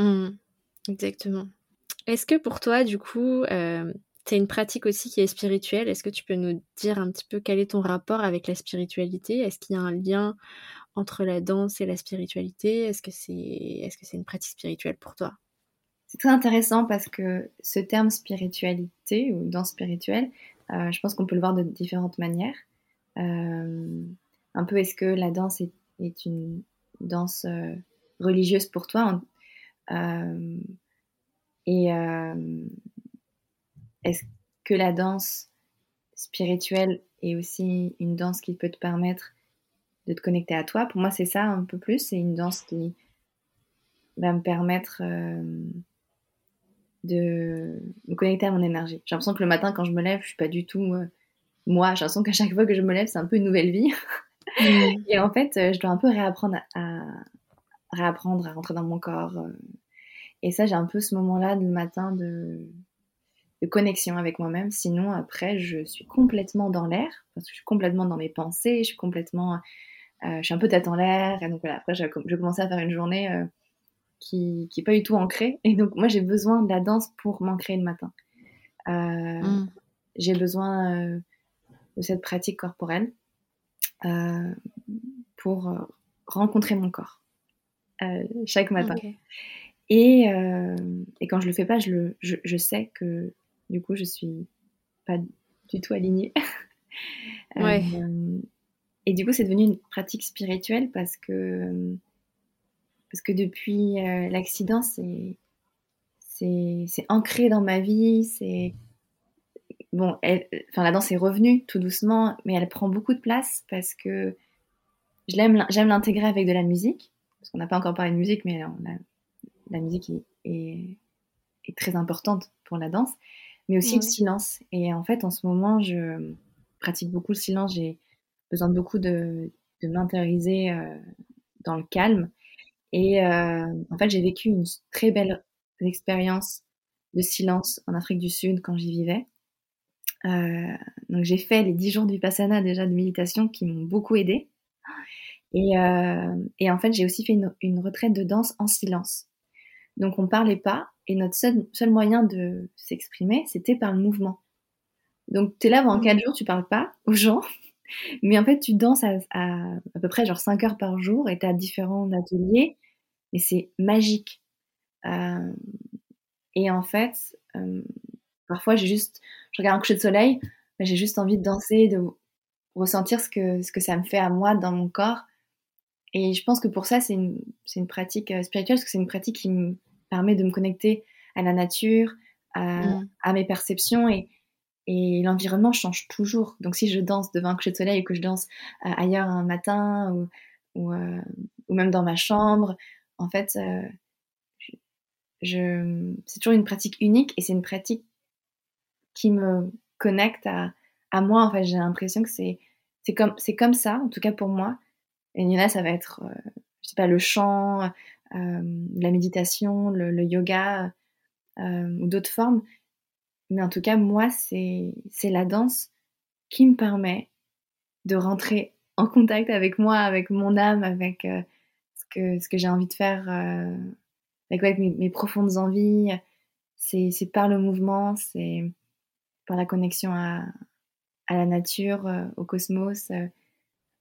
Mm. Exactement. Est-ce que pour toi, du coup, euh, tu as une pratique aussi qui est spirituelle? Est-ce que tu peux nous dire un petit peu quel est ton rapport avec la spiritualité? Est-ce qu'il y a un lien entre la danse et la spiritualité? Est-ce que c'est est -ce c'est une pratique spirituelle pour toi? C'est très intéressant parce que ce terme spiritualité ou danse spirituelle, euh, je pense qu'on peut le voir de différentes manières. Euh, un peu, est-ce que la danse est, est une danse euh, religieuse pour toi? Et est-ce que la danse spirituelle est aussi une danse qui peut te permettre de te connecter à toi? Pour moi, c'est ça un peu plus. C'est une danse qui va me permettre euh, de me connecter à mon énergie. J'ai l'impression que le matin, quand je me lève, je suis pas du tout euh, moi. J'ai l'impression qu'à chaque fois que je me lève, c'est un peu une nouvelle vie. (laughs) Mm. Et en fait, euh, je dois un peu réapprendre à, réapprendre à rentrer dans mon corps. Et ça, j'ai un peu ce moment-là le matin de de connexion avec moi-même. Sinon, après, je suis complètement dans l'air, parce que je suis complètement dans mes pensées, je suis complètement. Euh, je suis un peu tête en l'air. Et donc voilà, après, je, je commençais à faire une journée euh, qui n'est pas du tout ancrée. Et donc, moi, j'ai besoin de la danse pour m'ancrer le matin. Euh, mm. J'ai besoin de cette pratique corporelle pour rencontrer mon corps chaque matin. Et, et, quand je le fais pas, je, le, je, je sais que du coup, je suis pas du tout alignée. (laughs) ouais. Euh, et du coup, c'est devenu une pratique spirituelle parce que, parce que depuis euh, l'accident, c'est, c'est, ancré dans ma vie. C'est bon, enfin la danse est revenue tout doucement, mais elle prend beaucoup de place parce que je l'aime, j'aime l'intégrer avec de la musique. Parce qu'on n'a pas encore parlé de musique, mais la musique est, est, très importante pour la danse mais aussi le silence. Et en fait, en ce moment, je pratique beaucoup le silence. J'ai besoin de beaucoup de, de m'intérioriser euh, dans le calme. Et euh, en fait, j'ai vécu une très belle expérience de silence en Afrique du Sud quand j'y vivais. Euh, donc j'ai fait les 10 jours du Vipassana déjà de méditation qui m'ont beaucoup aidé. Et, et en fait, j'ai aussi fait une, une, retraite de danse en silence. Donc on parlait pas et notre seul, seul moyen de s'exprimer, c'était par le mouvement. Donc tu es là pendant mmh. 4 jours, tu parles pas aux gens, (laughs) mais en fait tu danses à, à, peu près genre 5 heures par jour et tu as différents ateliers, et c'est magique. Euh, et en fait, euh, parfois j'ai juste, je regarde un coucher de soleil, j'ai juste envie de danser, de ressentir ce que, ce que ça me fait à moi dans mon corps. Et je pense que pour ça, c'est une, une, pratique euh, spirituelle, parce que c'est une pratique qui me permet de me connecter à la nature, à, mm. mes perceptions et, et l'environnement change toujours. Donc si je danse devant un coucher de soleil ou que je danse euh, ailleurs un matin ou, ou, euh, ou, même dans ma chambre, en fait, euh, je, c'est toujours une pratique unique et c'est une pratique qui me connecte à, à moi. En fait, j'ai l'impression que c'est, c'est, comme, c'est comme ça, en tout cas pour moi. Et il y en a, ça va être, je sais pas, le chant, la méditation, le, yoga euh, ou d'autres formes. Mais en tout cas, moi, c'est la danse qui me permet de rentrer en contact avec moi, avec mon âme, avec euh, ce que, ce que j'ai envie de faire, avec, mes, profondes envies. C'est par le mouvement, c'est par la connexion à, à la nature, au cosmos,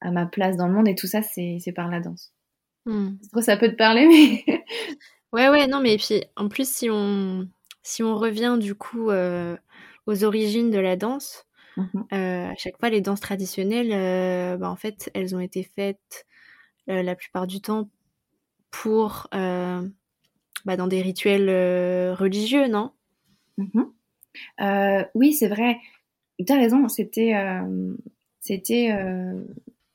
à ma place dans le monde. Et tout ça, c'est par la danse. Mmh. ça peut te parler, mais. (laughs) ouais, ouais, non, mais puis en plus, si on, si on revient du coup euh, aux origines de la danse, mmh euh, à chaque fois, les danses traditionnelles, euh, bah, en fait, elles ont été faites la plupart du temps pour. Bah, dans des rituels religieux, non? Mmh Oui, c'est vrai. Tu as raison, c'était. c'était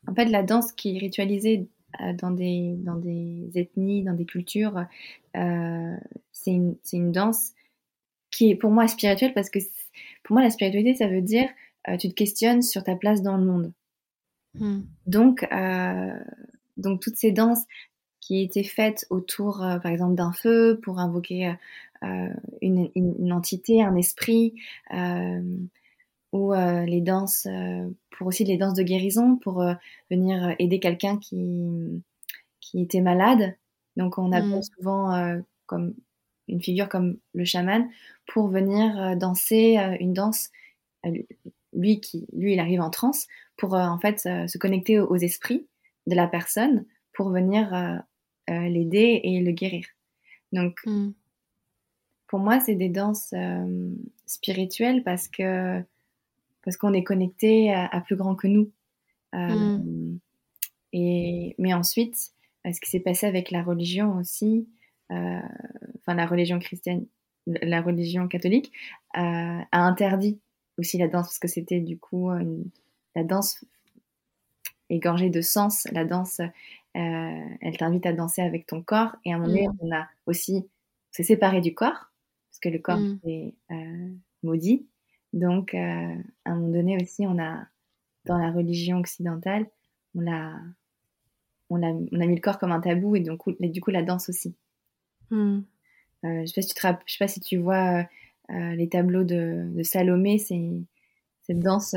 en fait la danse qui ritualisait dans des, dans des ethnies, dans des cultures, euh, c'est une, une, danse qui est pour moi spirituelle parce que pour moi, la spiritualité, ça veut dire tu te questionnes sur ta place dans le monde. Hmm. Donc, donc toutes ces danses qui étaient faites autour, par exemple, d'un feu pour invoquer une, une, entité, un esprit, ou les danses, pour aussi les danses de guérison, pour venir aider quelqu'un qui, qui était malade. Donc on appelle mmh. souvent comme une figure comme le chaman pour venir danser une danse. lui qui lui il arrive en transe pour en fait se connecter aux esprits de la personne pour venir l'aider et le guérir. Donc mmh. pour moi c'est des danses spirituelles parce que parce qu'on est connecté à, plus grand que nous. Mmh. Et mais ensuite ce qui s'est passé avec la religion aussi, euh, enfin la religion chrétienne, la religion catholique, euh, a interdit aussi la danse parce que c'était du coup la danse égorgée de sens. La danse, euh, elle t'invite à danser avec ton corps et à un moment donné, mm. on a aussi s'est séparé du corps parce que le corps mm. est maudit. Donc, à un moment donné aussi, on a dans la religion occidentale, on l'a on a, mis le corps comme un tabou et donc du coup la danse aussi. Hmm. Euh, je sais sais pas si tu vois euh, euh, les tableaux de, Salomé, c'est cette danse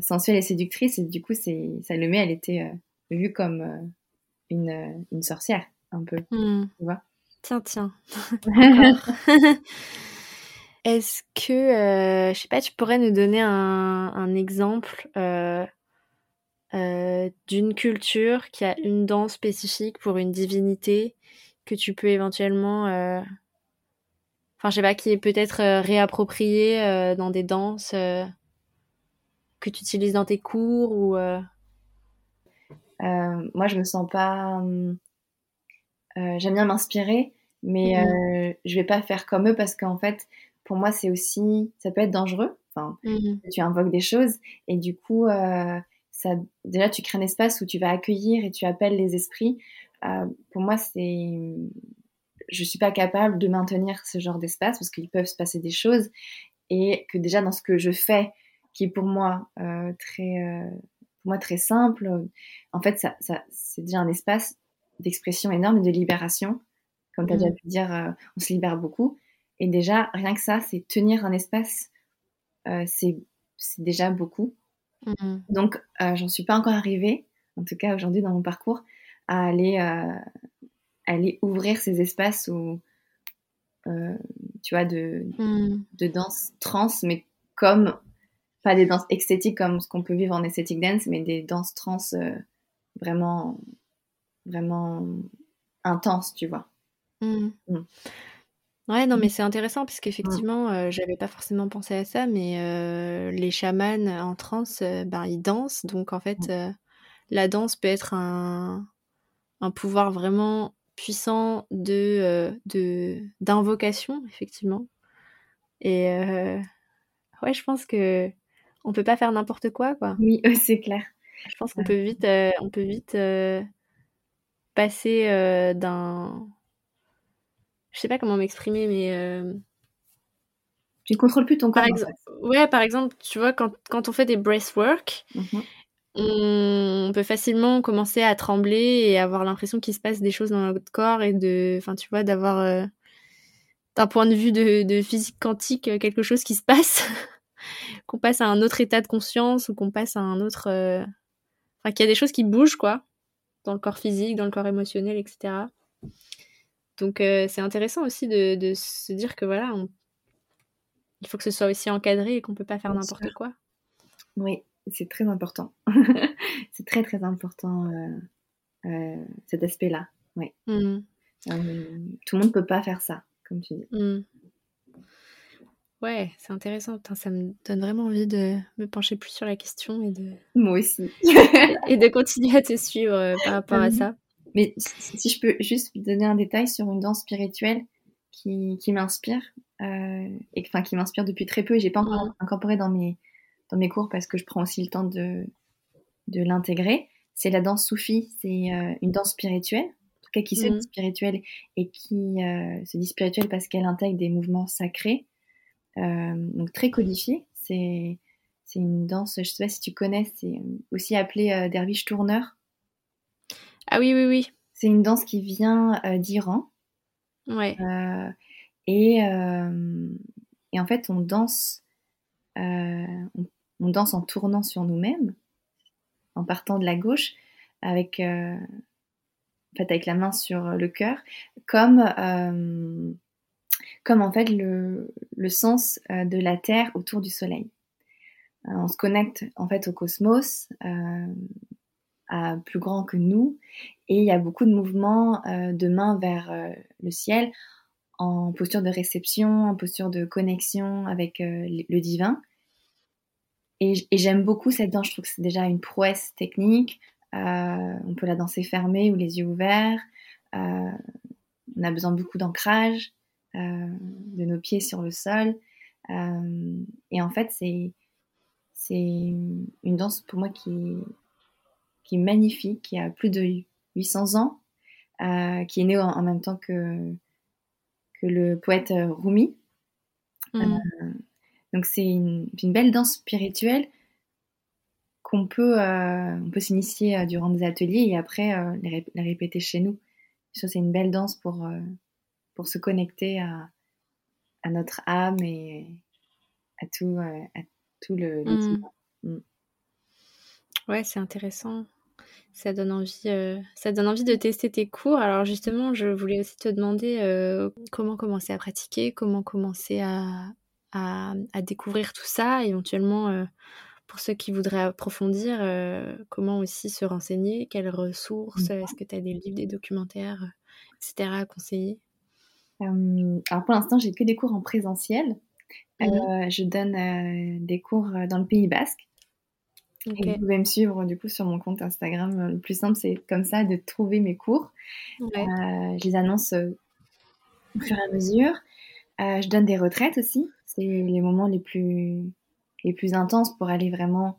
sensuelle et séductrice et du coup c'est Salomé, elle était vue comme une, sorcière un peu, hmm. tu vois. Tiens, tiens. (laughs) (laughs) Est-ce que, je sais pas, tu pourrais nous donner un, un exemple euh, d'une culture qui a une danse spécifique pour une divinité que tu peux éventuellement, euh... enfin je sais pas, qui est peut-être euh, réappropriée euh, dans des danses que tu utilises dans tes cours ou. moi je me sens pas. J'aime bien m'inspirer, mais mmh je vais pas faire comme eux parce qu'en fait pour moi c'est aussi ça peut être dangereux. Enfin, mmh tu invoques des choses et du coup déjà, tu crées un espace où tu vas accueillir et tu appelles les esprits. Euh, pour moi, c'est, je suis pas capable de maintenir ce genre d'espace parce qu'il peuvent se passer des choses et que déjà dans ce que je fais, qui est pour moi euh, très, euh, pour moi très simple, en fait, ça, c'est déjà un espace d'expression énorme et de libération. Comme tu as déjà mmh. pu dire, on se libère beaucoup. Et déjà, rien que ça, c'est tenir un espace, c'est déjà beaucoup. Mmh. Donc, euh, j'en suis pas encore arrivée, en tout cas aujourd'hui dans mon parcours, à aller, euh, aller ouvrir ces espaces où, euh, tu vois, de, mmh. de danse trans, mais comme, pas des danses esthétiques comme ce qu'on peut vivre en esthétique dance, mais des danses trans vraiment, vraiment intenses, tu vois. Mmh. Ouais, non, mais c'est intéressant parce qu'effectivement, euh, j'avais pas forcément pensé à ça, mais euh, les chamans en transe, euh, ben, ils dansent. Donc, en fait, la danse peut être un, un pouvoir vraiment puissant de, de, d'invocation, effectivement. Et ouais, je pense que on peut pas faire n'importe quoi, quoi. Oui, (laughs) c'est clair. Je pense qu'on peut vite, on peut vite passer d'un je sais pas comment m'exprimer, mais. Euh... Tu ne contrôles plus ton corps. Par Ouais, par exemple, tu vois, quand, quand on fait des breathwork, mm on peut facilement commencer à trembler et avoir l'impression qu'il se passe des choses dans notre corps et de. Enfin, tu vois, d'avoir. Euh, d'un point de vue de, de, physique quantique, euh, quelque chose qui se passe. (laughs) qu'on passe à un autre état de conscience ou qu'on passe à un autre. Euh, enfin, qu'il y a des choses qui bougent, quoi. Dans le corps physique, dans le corps émotionnel, etc. Donc euh, c'est intéressant aussi de, se dire que voilà, il faut que ce soit aussi encadré et qu'on peut pas faire n'importe quoi. Oui, c'est très important. (laughs) c'est très très important euh, euh, cet aspect-là. Oui. Mmh. tout le monde peut pas faire ça, comme tu dis. Mmh. Ouais, c'est intéressant. ça me donne vraiment envie de me pencher plus sur la question et de. Moi aussi. (laughs) et de continuer à te suivre par rapport à ça. Mais si je peux juste donner un détail sur une danse spirituelle qui, qui m'inspire, euh, et enfin qui m'inspire depuis très peu, et j'ai pas encore incorporé dans mes, dans mes cours parce que je prends aussi le temps de, de l'intégrer, c'est la danse soufie. C'est euh, une danse spirituelle, en tout cas qui se dit spirituelle et qui euh, se dit spirituelle parce qu'elle intègre des mouvements sacrés. donc très codifiée. C'est c'est une danse, je sais pas si tu connais, c'est aussi appelé derviche tourneur. Ah oui, oui, oui. C'est une danse qui vient d'Iran. Ouais. et, et en fait, on danse, on, on, danse en tournant sur nous-mêmes, en partant de la gauche, avec, en fait, avec la main sur le cœur, comme, comme en fait le, le sens de la Terre autour du Soleil. on se connecte en fait au cosmos, à plus grand que nous, et il y a beaucoup de mouvements de main vers le ciel en posture de réception, en posture de connexion avec euh, le divin. Et, j'aime beaucoup cette danse, je trouve que c'est déjà une prouesse technique. Euh, on peut la danser fermée ou les yeux ouverts. Euh, on a besoin beaucoup d'ancrage, de nos pieds sur le sol. et en fait, c'est, c'est une danse pour moi qui, qui est magnifique, qui a plus de 800 ans, qui est née en même temps que, le poète euh, Rumi. Mm. Euh, donc c'est une, belle danse spirituelle qu'on peut, euh, on peut s'initier durant des ateliers et après la répéter chez nous. c'est une belle danse pour, pour se connecter à, à, notre âme et à tout, à tout le, le mm. Mm. Ouais, c'est intéressant. Ça donne envie, euh, ça donne envie de tester tes cours. Alors justement, je voulais aussi te demander euh, comment commencer à pratiquer, comment commencer à, à, découvrir tout ça, éventuellement euh, pour ceux qui voudraient approfondir, comment aussi se renseigner, quelles ressources, mmh. est-ce que tu as des livres, des documentaires, etc. à conseiller? Alors pour l'instant, j'ai que des cours en présentiel. Mmh. je donne des cours dans le Pays Basque vous pouvez me suivre du coup sur mon compte Instagram. Le plus simple, c'est comme ça de trouver mes cours. Euh, je les annonce euh, au fur et à mesure. Euh, je donne des retraites aussi. C'est les moments les plus, les plus intenses pour aller vraiment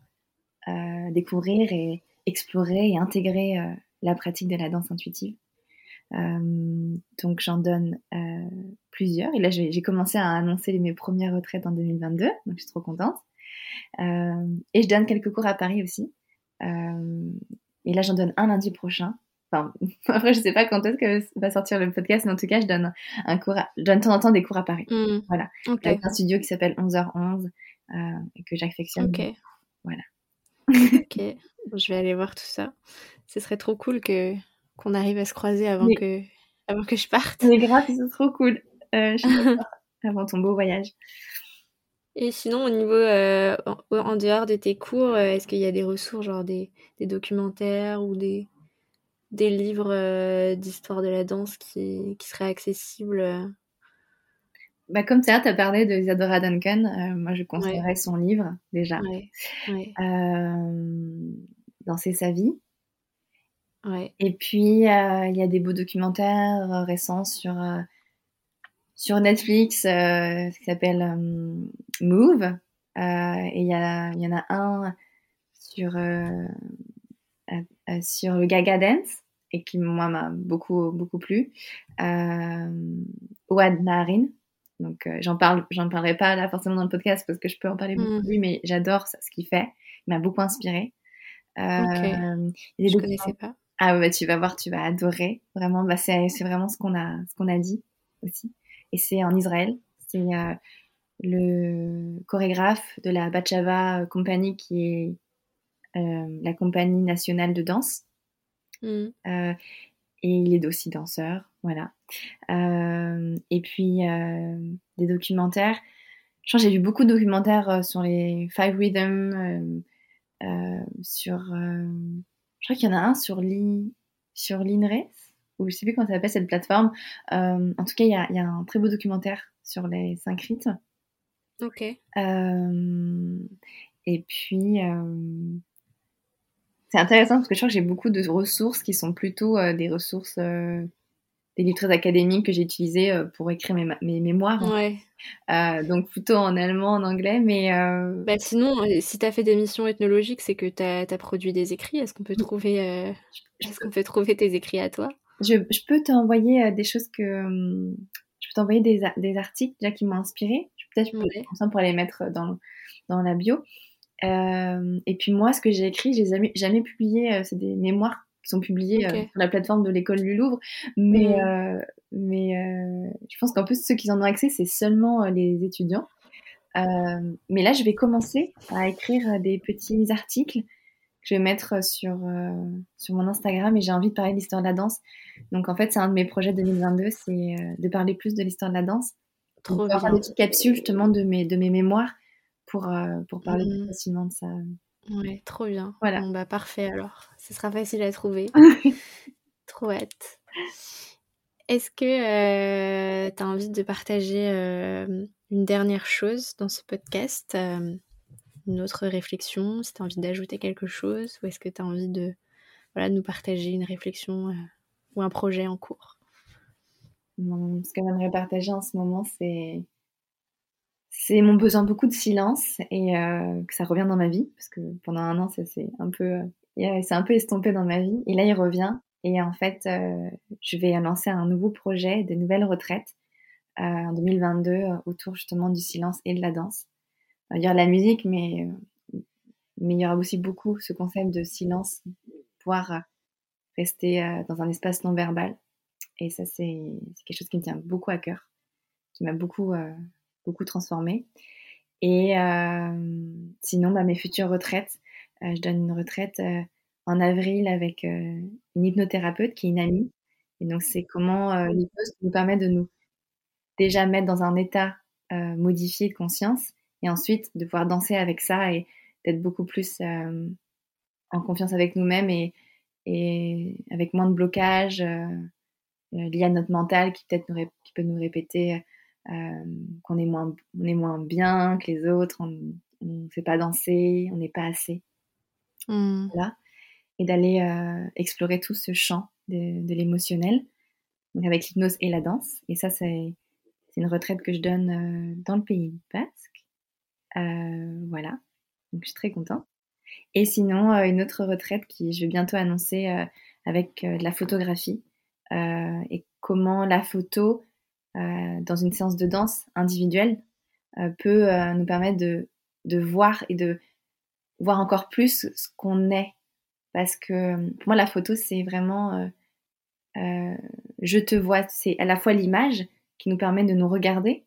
découvrir et explorer et intégrer la pratique de la danse intuitive. donc j'en donne plusieurs. Et là, j'ai commencé à annoncer mes premières retraites en 2022. Donc je suis trop contente. Euh, et je donne quelques cours à Paris aussi. Euh, et là, j'en donne un lundi prochain. Enfin, (laughs) après, je sais pas quand est-ce que va sortir le podcast, mais en tout cas, je donne un cours, je donne de temps en temps des cours à Paris. Mmh. Voilà. Avec un studio qui s'appelle 11h11 euh, et que j'affectionne. Ok. Voilà. ok. Je vais aller voir tout ça. Ce serait trop cool que qu'on arrive à se croiser avant que avant que je parte. Mais grave, c'est trop cool. Euh, je (laughs) avant ton beau voyage. Et sinon, au niveau, euh, en, dehors de tes cours, euh, est-ce qu'il y a des ressources, genre des, des documentaires ou des, des livres euh, d'histoire de la danse qui, qui seraient accessibles bah, Comme ça, tu as parlé de Isadora Duncan. moi, je conseillerais son livre, déjà. Ouais. Danser sa vie. Et puis, il y a des beaux documentaires récents sur sur Netflix euh, qui s'appelle euh, Move. Euh, et il y, y, en a un sur, sur le Gaga Dance et qui moi m'a beaucoup beaucoup plu. Euh, Ouad Naharin. Donc j'en parle, j'en parlerai pas là forcément dans le podcast parce que je peux en parler beaucoup de mm. lui, mais j'adore ce qu'il fait. Il m'a beaucoup inspiré. Euh, je connaissais pas. Ah ouais, tu vas voir, tu vas adorer. Vraiment, bah c'est vraiment ce qu'on a ce qu'on a dit aussi et c'est en Israël. C'est euh, le chorégraphe de la Bachava Company qui est euh, la compagnie nationale de danse. Mm. Euh, et il est aussi danseur, voilà. et puis des documentaires. Je j'ai vu beaucoup de documentaires sur les Five Rhythms, sur. je crois qu'il y en a un sur l'INRE, ou je sais plus comment ça s'appelle cette plateforme. Euh, en tout cas, il y a, y a, un très beau documentaire sur les cinq rites. Ok. Euh, et puis, euh, c'est intéressant parce que je crois que j'ai beaucoup de ressources qui sont plutôt des ressources, des livres très académiques que j'ai utilisés pour écrire mes, mes mémoires. Ouais. donc plutôt en allemand, en anglais, mais... Bah sinon, si tu as fait des missions ethnologiques, c'est que tu as, produit des écrits. Est-ce qu'on peut, trouver, est-ce qu'on peut trouver tes écrits à toi? Je, je peux t'envoyer euh, des choses que. Hum, je peux t'envoyer des, des, articles déjà qui m'ont inspiré. peut-être ouais. pour les mettre dans, dans la bio. et puis moi, ce que j'ai écrit, j'ai jamais, jamais publié, c'est des mémoires qui sont publiés sur la plateforme de l'école du Louvre. Mais, mais je pense qu'en plus, ceux qui en ont accès, c'est seulement les étudiants. mais là, je vais commencer à écrire des petits articles je vais mettre sur, sur mon Instagram et j'ai envie de parler de l'histoire de la danse. Donc en fait, c'est un de mes projets 2022, c'est de parler plus de l'histoire de la danse. Trop bien. Faire des petites capsules justement de mes, de mes mémoires pour, pour parler plus mmh. facilement de ça. Ouais, trop bien. Voilà. Bon, bah parfait alors. Ce sera facile à trouver. (laughs) trop hâte. Est-ce que euh, tu as envie de partager euh, une dernière chose dans ce podcast euh, Une autre réflexion Si tu as envie d'ajouter quelque chose Ou est-ce que tu as envie de nous partager une réflexion ou un projet en cours? Ce que j'aimerais partager en ce moment, c'est mon besoin beaucoup de silence et euh, que ça revient dans ma vie parce que pendant un an ça c'est un peu euh, c'est un peu estompé dans ma vie et là il revient et en fait euh, je vais lancer un nouveau projet de nouvelles retraites en 2022 autour justement du silence et de la danse il y aura la musique mais mais il y aura aussi beaucoup ce concept de silence pouvoir rester dans un espace non verbal et ça c'est quelque chose qui me tient beaucoup à cœur qui m'a beaucoup beaucoup transformé. Et euh, sinon, bah, mes futures retraites, euh, je donne une retraite euh, en avril avec une hypnothérapeute qui est une amie. Et donc, c'est comment l'hypnose nous permet de nous déjà mettre dans un état modifié de conscience et ensuite de pouvoir danser avec ça et d'être beaucoup plus en confiance avec nous-mêmes et, et, avec moins de blocage lié à notre mental qui peut-être qui peut nous répéter euh, qu'on est moins, on est moins bien que les autres, on ne fait pas danser, on n'est pas assez. Mmh. Voilà. Et d'aller euh, explorer tout ce champ de, l'émotionnel, avec l'hypnose et la danse. Et ça, c'est une retraite que je donne euh, dans le pays basque. Voilà. Donc, je suis très contente. Et sinon, une autre retraite qui je vais bientôt annoncer avec de la photographie et comment la photo euh, dans une séance de danse individuelle euh, peut euh, nous permettre de voir et de voir encore plus ce qu'on est. Parce que pour moi, la photo, c'est vraiment je te vois. C'est à la fois l'image qui nous permet de nous regarder,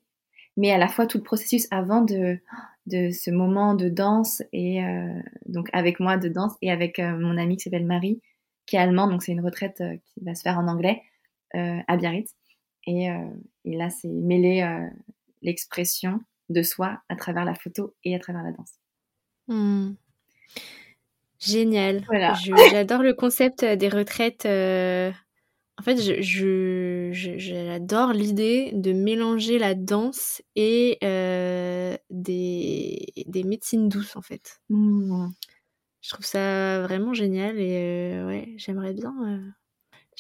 mais à la fois tout le processus avant de, de ce moment de danse et donc avec moi de danse et avec mon amie qui s'appelle Marie, qui est allemande, donc c'est une retraite qui va se faire en anglais à Biarritz. Euh, et, là, c'est mêler euh, l'expression de soi à travers la photo et à travers la danse. Hmm. Génial. J'adore le concept euh, des retraites. En fait, j'adore l'idée de mélanger la danse et des, des, médecines douces, en fait. Hmm. Je trouve ça vraiment génial et ouais, j'aimerais bien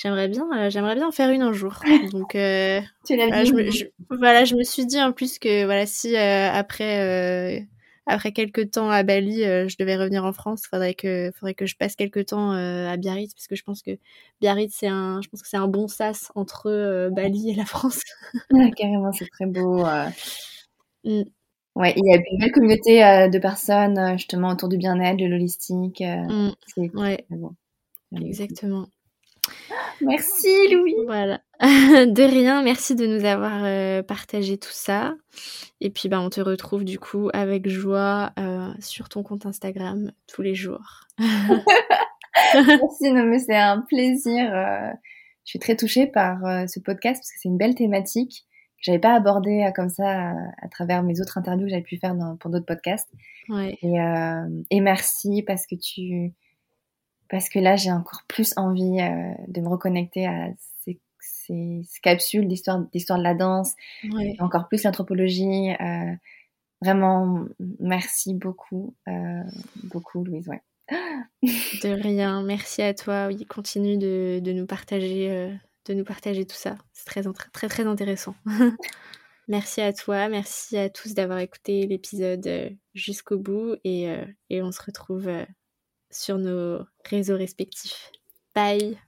J'aimerais bien, euh, j'aimerais bien en faire une un jour. (laughs) Donc, euh, voilà, je me, voilà, je me suis dit en plus que voilà, si euh, après après quelques temps à Bali, je devais revenir en France, faudrait que faudrait que je passe quelques temps à Biarritz parce que je pense que Biarritz c'est un, je pense que c'est un bon sas entre Bali et la France. (laughs) carrément, c'est très beau. Mm. Ouais, il y a une belle communauté de personnes justement autour du bien-être, de l'holistique. Mm. Ouais. Bon. Exactement. Merci Louis. Voilà. (laughs) de rien, merci de nous avoir euh, partagé tout ça. Et puis bah, on te retrouve du coup avec joie euh, sur ton compte Instagram tous les jours. (laughs) (laughs) merci, non mais c'est un plaisir. Euh, je suis très touchée par ce podcast parce que c'est une belle thématique que j'avais pas abordée comme ça à, travers mes autres interviews que j'avais pu faire pour d'autres podcasts. Ouais. Et, et merci parce que tu parce que là, j'ai encore plus envie de me reconnecter à ces, ces, capsules d'histoire, d'histoire de la danse, encore plus l'anthropologie. Euh, vraiment, merci beaucoup, euh, beaucoup, Louise. Ouais. (laughs) de rien, merci à toi. Oui, continue de, de nous partager, de nous partager tout ça. C'est très, très, très intéressant. (laughs) merci à toi, merci à tous d'avoir écouté l'épisode jusqu'au bout et, et on se retrouve sur nos réseaux respectifs. Bye